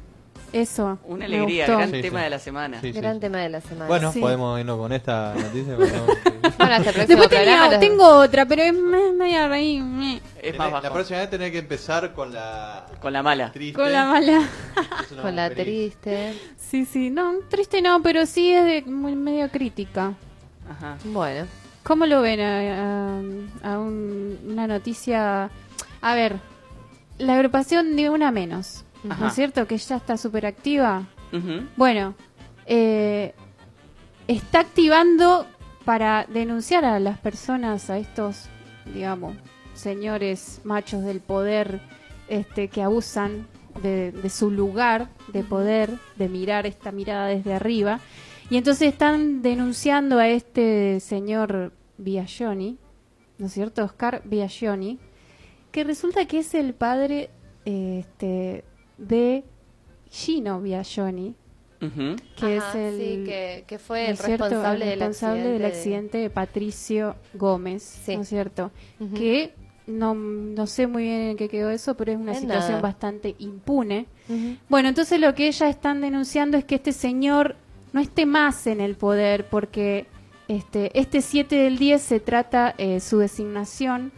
eso. Una alegría, gustó. gran Sí, tema sí. de la semana. Sí, sí. Gran tema de la semana. Bueno, Sí. podemos irnos con esta noticia. Bueno, hasta el Después tenía, los- tengo otra, pero es me- media reír. me- Es más la próxima vez tenés que empezar con la Con la mala. triste. Con la mala. Con la triste. Sí, sí, no, triste no, pero sí es de muy medio crítica. Ajá. Bueno. ¿Cómo lo ven a, a- a un- una noticia? A ver, la agrupación de una menos, ¿no es cierto? Que ya está súper activa. Bueno, eh, está activando para denunciar a las personas, a estos, digamos, señores machos del poder este, que abusan de, de su lugar de poder, de mirar esta mirada desde arriba. Y entonces están denunciando a este señor Biagioni, ¿no es cierto? Oscar Biagioni, que resulta que es el padre este, de Gino Biagioni, que Ajá, es el sí, que, que fue ¿no el cierto? responsable, El del, responsable accidente del de- accidente de Patricio Gómez, ¿no es cierto? Que no, no sé muy bien en qué quedó eso, pero es una situación nada. bastante impune. Bueno, entonces lo que ellas están denunciando es que este señor no esté más en el poder porque este este 7 del 10 se trata eh, su designación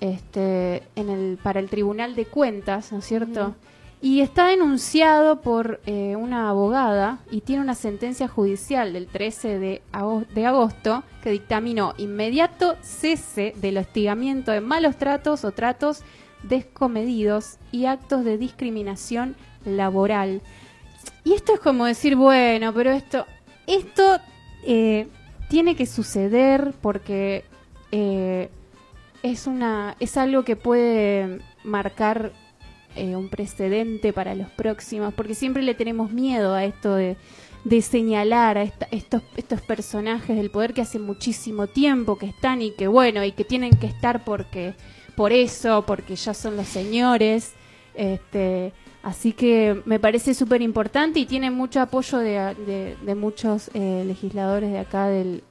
este en el para el Tribunal de Cuentas, ¿no es cierto? Y está denunciado por eh, una abogada y tiene una sentencia judicial del 13 de, ago- de agosto que dictaminó inmediato cese del hostigamiento de malos tratos o tratos descomedidos y actos de discriminación laboral. Y esto es como decir, bueno, pero esto, esto eh, tiene que suceder porque eh, es una, es algo que puede marcar eh, un precedente para los próximos, porque siempre le tenemos miedo a esto de, señalar a esta- estos, estos personajes del poder que hace muchísimo tiempo que están y que bueno, y que tienen que estar porque por eso, porque ya son los señores. Este, así que me parece súper importante y tiene mucho apoyo de, de- de muchos eh, legisladores de acá del,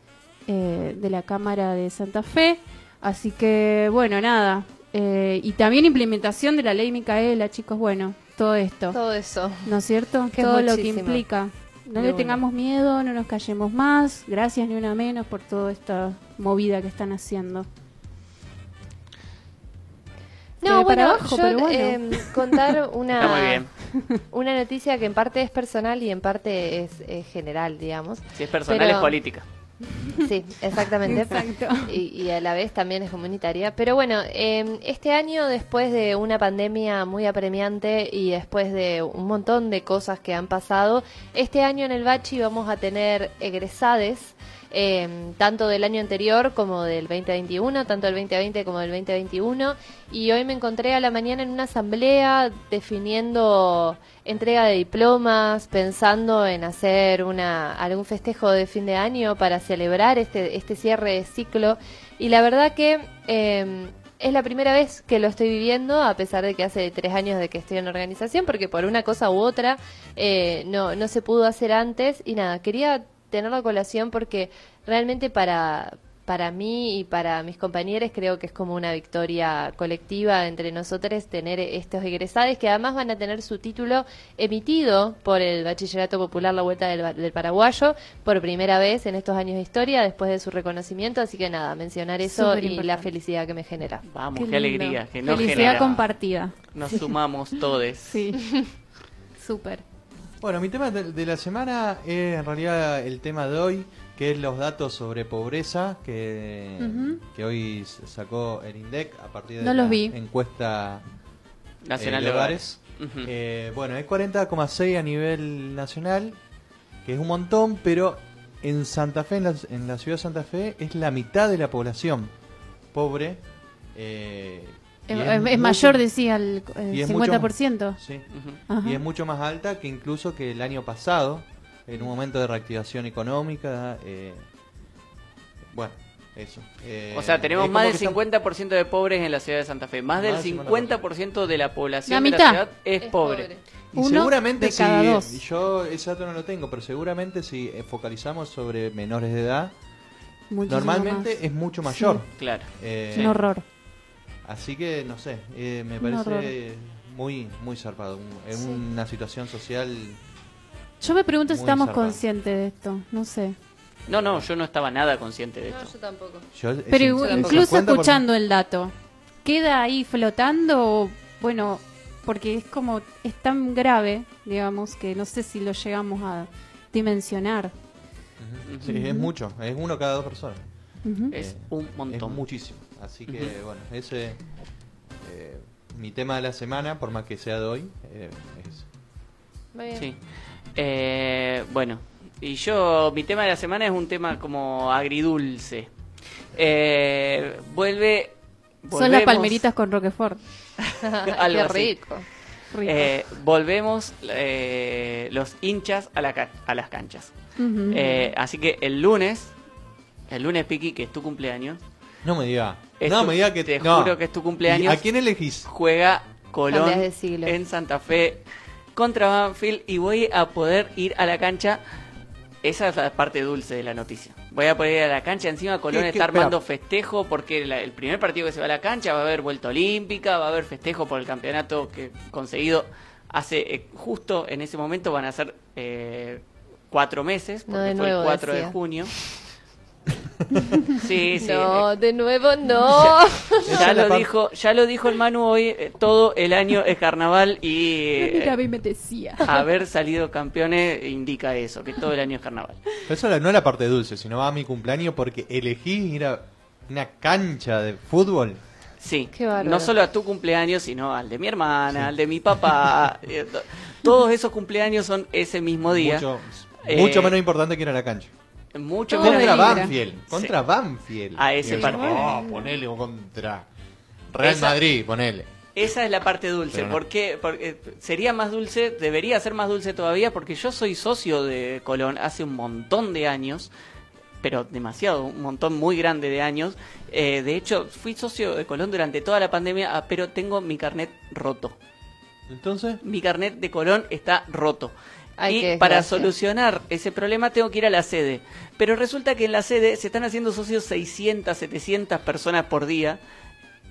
eh, de la Cámara de Santa Fe. Así que, bueno, nada. Eh, y también implementación de la ley Micaela, chicos, bueno, todo esto. Todo eso. ¿No es cierto? Que es todo lo que implica. No De le una. tengamos miedo, no nos callemos más. Gracias ni una menos por toda esta movida que están haciendo. No, bueno, abajo, yo pero bueno. em, contar una, Está muy bien. una noticia que en parte es personal y en parte es, es general, digamos. Si es personal, Pero- es política. Sí, exactamente. Exacto. Y, y a la vez también es comunitaria. Pero bueno, eh, este año, después de una pandemia muy apremiante y después de un montón de cosas que han pasado, este año en el Bachi vamos a tener egresades. Eh, tanto del año anterior como del 2021, tanto del 2020 como del 2021. Y hoy me encontré a la mañana en una asamblea definiendo entrega de diplomas, pensando en hacer una algún festejo de fin de año para celebrar este, este cierre de ciclo. Y la verdad que eh, es la primera vez que lo estoy viviendo, a pesar de que hace tres años de que estoy en organización, porque por una cosa u otra eh, no, no se pudo hacer antes. Y nada, quería tenerlo a colación porque realmente para, para mí y para mis compañeros creo que es como una victoria colectiva entre nosotros tener estos egresados que además van a tener su título emitido por el Bachillerato Popular La Vuelta del, Paraguayo por primera vez en estos años de historia después de su reconocimiento, así que nada, mencionar eso Súper y la felicidad que me genera. Vamos, Qué alegría. Que nos Felicidad genera. compartida. Nos sumamos todos. Sí. Súper. Bueno, mi tema de, de la semana es en realidad el tema de hoy, que es los datos sobre pobreza que, que hoy sacó el INDEC a partir de No la los vi. encuesta Nacional eh, de de hogares. Eh, bueno, es 40,6 a nivel nacional, que es un montón, pero en Santa Fe, en la, en la ciudad de Santa Fe, es la mitad de la población pobre. eh, Es, es es mucho- mayor, decía, el, el y es mucho- 50%. Sí. Ajá. Y es mucho más alta que incluso que el año pasado, en un momento de reactivación económica. eh, bueno, eso. Eh, O sea, tenemos es más del que está- 50% de pobres en la ciudad de Santa Fe. Más del Más del 50% de la población La de la mitad. ciudad es, Es pobre. pobre. Y Uno seguramente de cada si, dos. yo ese dato no lo tengo, pero seguramente si eh, focalizamos sobre menores de edad, Muchísimo normalmente más. es mucho mayor. Claro. Eh, Es un horror. Así que, no sé, eh, me parece muy, muy zarpado. En Sí. una situación social. Yo me pregunto si estamos zarpado. conscientes de esto, no sé. No, no, yo no estaba nada consciente de esto. yo tampoco. Yo, eh, Pero incluso 50%, escuchando el dato, ¿queda ahí flotando? o, Bueno, porque es como, es tan grave, digamos, que no sé si lo llegamos a dimensionar. Sí, es mucho. Es uno cada dos personas. Es un montón. Es muchísimo. Así que, bueno, ese. eh, mi tema de la semana, por más que sea de hoy, eh, es. Muy bien. Sí. Eh, bueno, y yo, mi tema de la semana es un tema como agridulce. Eh, vuelve. Son las palmeritas con Roquefort. Algo Qué rico. Eh, volvemos eh, los hinchas a, la ca- a las canchas. Eh, así que el lunes, el lunes, Piki, que es tu cumpleaños. No me diga. es no tu- me diga que. Te no. juro que es tu cumpleaños. ¿Y ¿A quién elegís? Juega Colón en Santa Fe contra Banfield y voy a poder ir a la cancha. Esa es la parte dulce de la noticia. Voy a poder ir a la cancha. Encima Colón ¿Qué- qué- está armando espera. festejo porque la- el primer partido que se va a la cancha va a haber vuelta olímpica, va a haber festejo por el campeonato que conseguido hace eh, justo en ese momento van a ser eh, cuatro meses porque fue nuevo, el 4 de junio. Sí, sí. No, de nuevo no. Ya lo dijo, ya lo dijo el Manu hoy, eh, todo el año es carnaval y eh, Mira, a mí me decía. haber salido campeones indica eso, que todo el año es carnaval. Pero eso no es la parte dulce, sino va a mi cumpleaños porque elegí ir a una cancha de fútbol. Sí, Qué no solo a tu cumpleaños, sino al de mi hermana, al de mi papá. eh, to- todos esos cumpleaños son ese mismo día. Mucho, Eh, mucho menos importante que ir a la cancha. Mucho Contra menos Banfield. Contra Sí. Banfield. A ese partido. Oh, ponele o contra Real Esa- Madrid, ponele. Esa es la parte dulce. Pero no. ¿Por qué? Porque sería más dulce, debería ser más dulce todavía, porque yo soy socio de Colón hace un montón de años, pero demasiado, un montón muy grande de años. Eh, de hecho, fui socio de Colón durante toda la pandemia, ah, pero tengo mi carnet roto. Entonces, Mi carnet de Colón está roto. Ay, y para solucionar ese problema tengo que ir a la sede. Pero resulta que en la sede se están haciendo socios 600, 700 personas por día.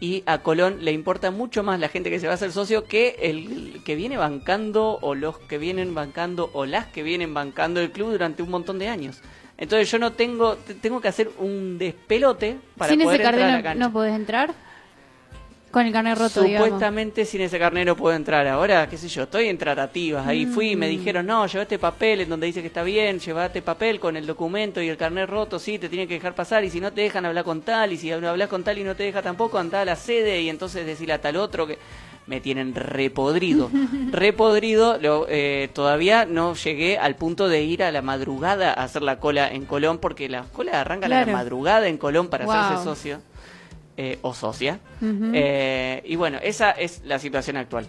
Y a Colón le importa mucho más la gente que se va a hacer socio que el que viene bancando o los que vienen bancando o las que vienen bancando el club durante un montón de años. Entonces yo no tengo, te- tengo que hacer un despelote para Sin poder ese entrar a la cancha. no, no podés entrar. Con el carnet roto, digamos. Supuestamente sin ese carnero puedo entrar. Ahora, qué sé yo, estoy en tratativas. Ahí fui y me Mm. dijeron, no, llevaste papel en donde dice que está bien, llevate papel con el documento y el carnet roto, sí, te tienen que dejar pasar. Y si no te dejan hablar con tal, y si hablas con tal y no te deja tampoco, anda a la sede y entonces decirle a tal otro que me tienen repodrido. repodrido, lo, eh, todavía no llegué al punto de ir a la madrugada a hacer la cola en Colón, porque la cola arranca a Claro. la madrugada en Colón para Wow. hacerse socio eh, o socia. Eh, y bueno, esa es la situación actual.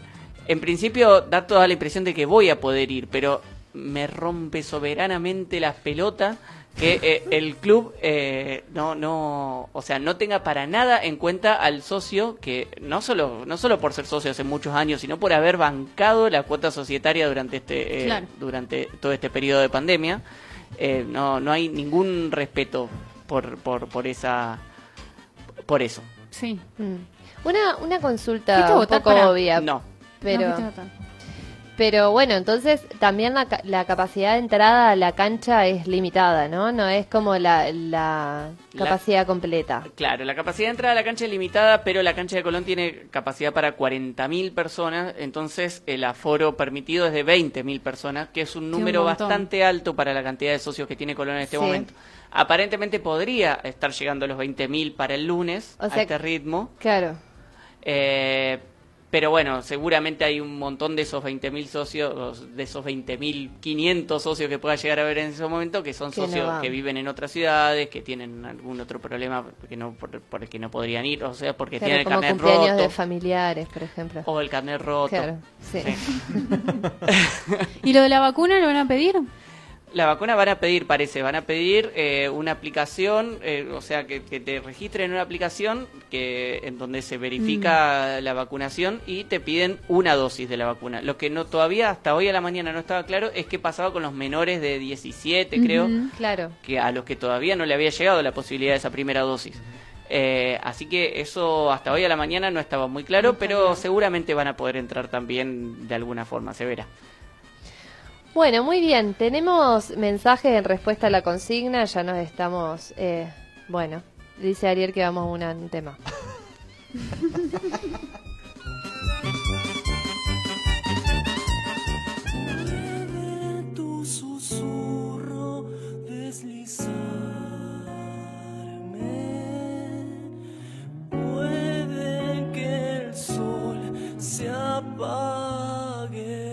En principio da toda la impresión de que voy a poder ir, pero me rompe soberanamente las pelotas que eh, el club eh, no no o sea no tenga para nada en cuenta al socio que no solo no solo por ser socio hace muchos años sino por haber bancado la cuota societaria durante este eh, Claro. durante todo este periodo de pandemia no no hay ningún respeto por por por esa por eso Sí. Mm. Una, una consulta ¿Fuiste a un poco para- obvia. No. Pero, No, pero bueno, entonces también la, ca- la capacidad de entrada a la cancha es limitada, ¿no? No es como la, la La- capacidad completa. Claro, la capacidad de entrada a la cancha es limitada, pero la cancha de Colón tiene capacidad para 40.000 personas, entonces el aforo permitido es de 20.000 personas, que es un número bastante alto para la cantidad de socios que tiene Colón en este Sí. momento. Aparentemente podría estar llegando a los 20.000 para el lunes, O a este ritmo. Claro. Eh, pero bueno, seguramente hay un montón de esos 20.000 socios, de esos 20.500 socios que pueda llegar a ver en ese momento, que son Que socios que viven en otras ciudades, que tienen algún otro problema que no, por, por el que no podrían ir, o sea, porque Claro, tienen el como carnet cumpleaños roto, de familiares, por ejemplo. o el carnet roto. Claro, sí. ¿Y lo de la vacuna lo van a pedir? La vacuna van a pedir, parece, van a pedir eh, una aplicación, eh, o sea, que, que te registren en una aplicación que en donde se verifica Mm. la vacunación y te piden una dosis de la vacuna. Lo que no todavía hasta hoy a la mañana no estaba claro es qué pasaba con los menores de 17, creo, Claro. que a los que todavía no le había llegado la posibilidad de esa primera dosis. Eh, así que eso hasta hoy a la mañana no estaba muy claro, pero seguramente van a poder entrar también de alguna forma, se verá. Bueno, muy bien. Tenemos mensajes en respuesta a la consigna. Ya nos estamos. eh, bueno, dice Ariel que vamos a un tema. Puede que el sol se apague.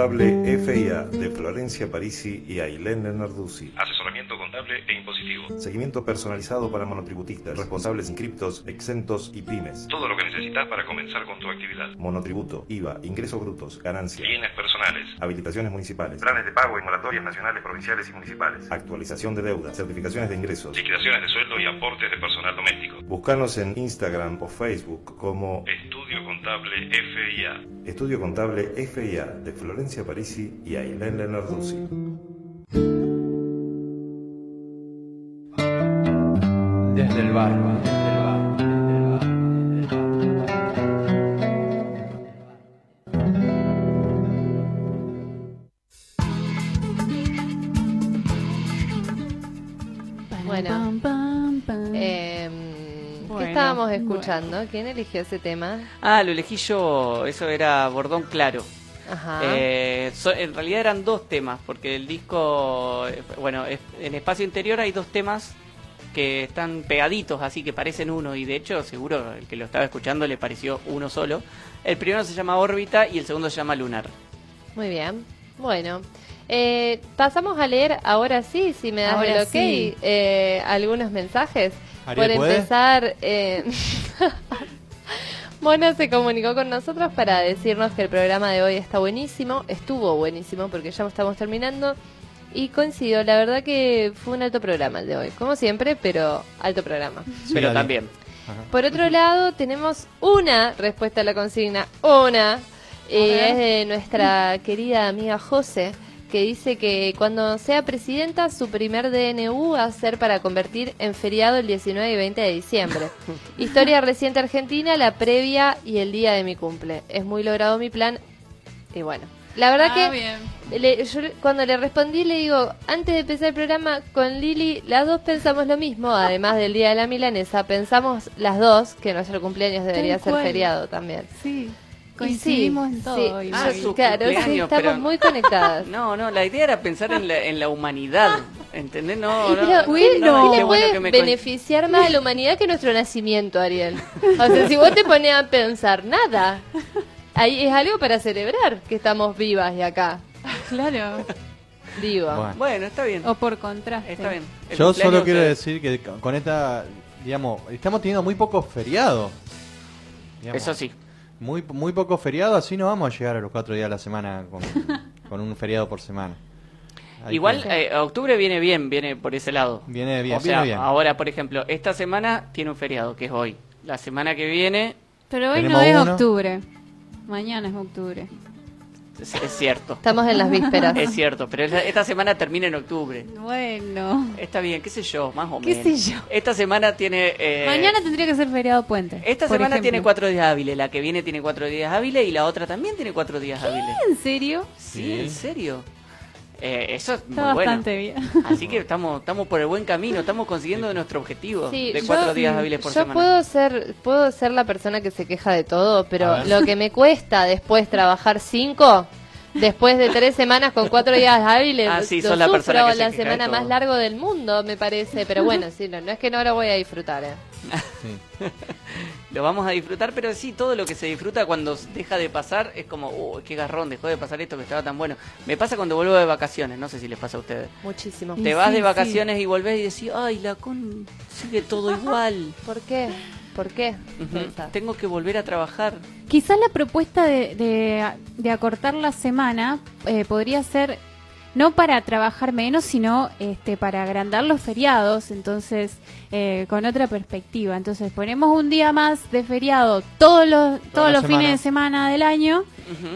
Contable FIA de Florencia Parisi y Ailén Lenarduzzi. Asesoramiento contable e impositivo. Seguimiento personalizado para monotributistas, responsables inscriptos, exentos y pymes. Todo lo que necesitas para comenzar con tu actividad. Monotributo, IVA, ingresos brutos, ganancias, Bienes personales. habilitaciones municipales, Planes de pago y moratorias nacionales, provinciales y municipales. actualización de deuda, certificaciones de ingresos. Liquidaciones de sueldo y aportes de personal doméstico. Búscanos en Instagram o Facebook como Estudio Contable FIA. Estudio Contable FIA de Florencia Parisi y Ailén Lenarduzzi. Desde el bar, estábamos escuchando? ¿Quién eligió ese tema? Ah, lo elegí yo, eso era Bordón Claro. Ajá. Eh, so- en realidad eran dos temas, porque el disco, eh, bueno, es- en espacio interior hay dos temas que están pegaditos, así que parecen uno, y de hecho seguro el que lo estaba escuchando le pareció uno solo. El primero se llama Órbita y el segundo se llama Lunar. Muy bien. Bueno, eh, pasamos a leer ahora sí, si me das Ahora el ok, sí. eh, algunos mensajes. Ariel, Por ¿puede? empezar, eh, Mona se comunicó con nosotros para decirnos que el programa de hoy está buenísimo, estuvo buenísimo porque ya estamos terminando y coincido, la verdad que fue un alto programa el de hoy, como siempre, pero alto programa. Pero también. Por otro lado, tenemos una respuesta a la consigna, una, y es de nuestra querida amiga José, que dice que cuando sea presidenta, su primer DNU va a ser para convertir en feriado el 19 y 20 de diciembre. Historia reciente argentina, la previa y el día de mi cumple. Es muy logrado mi plan, y bueno. La verdad Ah, que bien. le- yo le- cuando le respondí le digo, antes de empezar el programa con Lili, las dos pensamos lo mismo, además del Día de la Milanesa, pensamos las dos que nuestro cumpleaños debería ser cual. feriado también. Sí, coincidimos sí, en todo. sí. y Ah, su Claro, sí, estamos pero- muy conectadas. No, no, la idea era pensar en la, en la humanidad, ¿entendés? No, no, pero, no, ¿qué- no, qué le puede beneficiar más a la humanidad que nuestro nacimiento, Ariel? O sea, si vos te pones a pensar, nada. Ahí es algo para celebrar que estamos vivas y acá. Claro. Digo. Bueno. Bueno, está bien. O por contraste. Está bien. El Yo solo quiero de- decir que con esta, digamos, estamos teniendo muy pocos feriados. Digamos, Eso sí. Muy, muy pocos feriados, así no vamos a llegar a los cuatro días a la semana con, con un feriado por semana. Hay Igual, que- eh, octubre viene bien, viene por ese lado. Viene bien, O sea, viene bien. ahora, por ejemplo, esta semana tiene un feriado, que es hoy. La semana que viene, Pero hoy no es uno. octubre. Mañana es octubre. Es, es cierto. Estamos en las vísperas. Es cierto, pero esta- semana termina en octubre. Bueno. Está bien, qué sé yo, más o ¿Qué menos. sé yo? Esta semana tiene... eh, Mañana tendría que ser feriado puente. Esta por semana ejemplo. tiene cuatro días hábiles, la que viene tiene cuatro días hábiles y la otra también tiene cuatro días hábiles. ¿En serio? Sí, Sí. en serio. Eh, eso es Está muy bueno. bastante bien. Así que estamos, estamos por el buen camino, estamos consiguiendo nuestro objetivo Sí, de yo- cuatro días hábiles por yo semana. puedo ser puedo ser la persona que se queja de todo, pero lo que me cuesta después trabajar cinco, después de tres semanas con cuatro días hábiles, Ah, sí, lo la sufro, persona que se la semana más largo del mundo, me parece. Pero bueno, sí, no, no es que no lo voy a disfrutar. ¿eh? Lo vamos a disfrutar, pero sí, todo lo que se disfruta cuando deja de pasar es como, uy, qué garrón, dejó de pasar esto que estaba tan bueno. Me pasa cuando vuelvo de vacaciones, no sé si les pasa a ustedes. Muchísimo. Te vas sí, de sí. vacaciones y volvés y decís, ay, la con sigue todo igual. ¿Por qué? ¿Por qué? Tengo que volver a trabajar. Quizás la propuesta de, de, de acortar la semana eh, podría ser no para trabajar menos, sino este, para agrandar los feriados, entonces eh, con otra perspectiva. Entonces ponemos un día más de feriado todos los, todos los fines de semana del año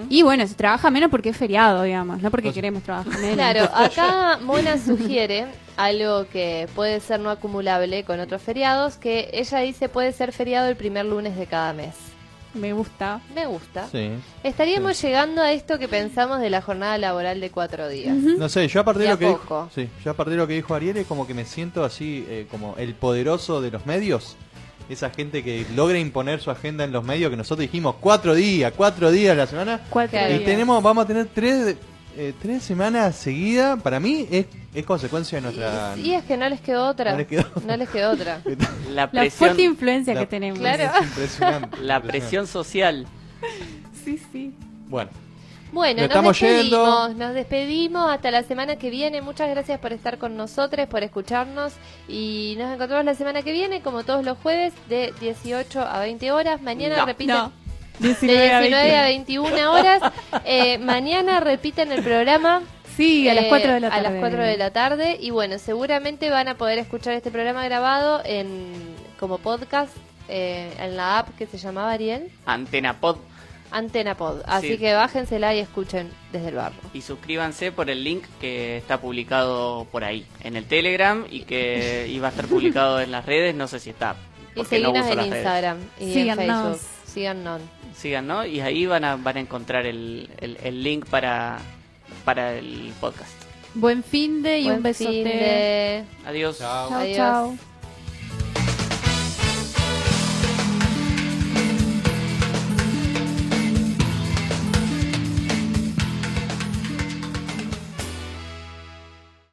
y bueno, se trabaja menos porque es feriado, digamos, no porque Entonces- queremos trabajar menos. Claro, acá Mona sugiere algo que puede ser no acumulable con otros feriados, que ella dice puede ser feriado el primer lunes de cada mes. Me gusta. Me gusta. Sí. Estaríamos llegando a esto que pensamos de la jornada laboral de cuatro días. No sé, yo a partir de lo que dijo, sí, yo a partir de lo que dijo Ariel es como que me siento así eh, como el poderoso de los medios. Esa gente que logra imponer su agenda en los medios, que nosotros dijimos cuatro días, cuatro días a la semana. Cuatro. Y días. tenemos, vamos a tener tres, eh, tres semanas seguidas. Para mí es, es consecuencia de nuestra. Y es que no les quedó otra. No les quedó No les quedó otra. La La presión, fuerte influencia La- que tenemos. Claro. Es impresionante. la impresionante. presión social. Sí, sí. Bueno, Bueno, Nos estamos despedimos, yendo. nos despedimos hasta la semana que viene. Muchas gracias por estar con nosotros, por escucharnos y nos encontramos la semana que viene, como todos los jueves, de 18 a 20 horas. Mañana No. repiten No. De 19 a 19 a 20. 21 horas. Eh, mañana repiten el programa. Sí, a las eh, 4 de la A tarde. las 4 de la tarde. Y bueno, seguramente van a poder escuchar este programa grabado en como podcast eh, en la app que se llamaba Ariel, Antena Pod. Antena Pod. Así Sí. que bájensela y escuchen desde el barro. Y suscríbanse por el link que está publicado por ahí, en el Telegram y que iba a estar publicado en las redes, no sé si está. Y no seguinos uso en las redes. Instagram y Síganos. en Facebook. Síganos. Sigan, ¿no? Y ahí van a, van a encontrar el, el, el link para, para el podcast. Buen fin de y Buen un besote. Adiós. Chao, Adiós. chao.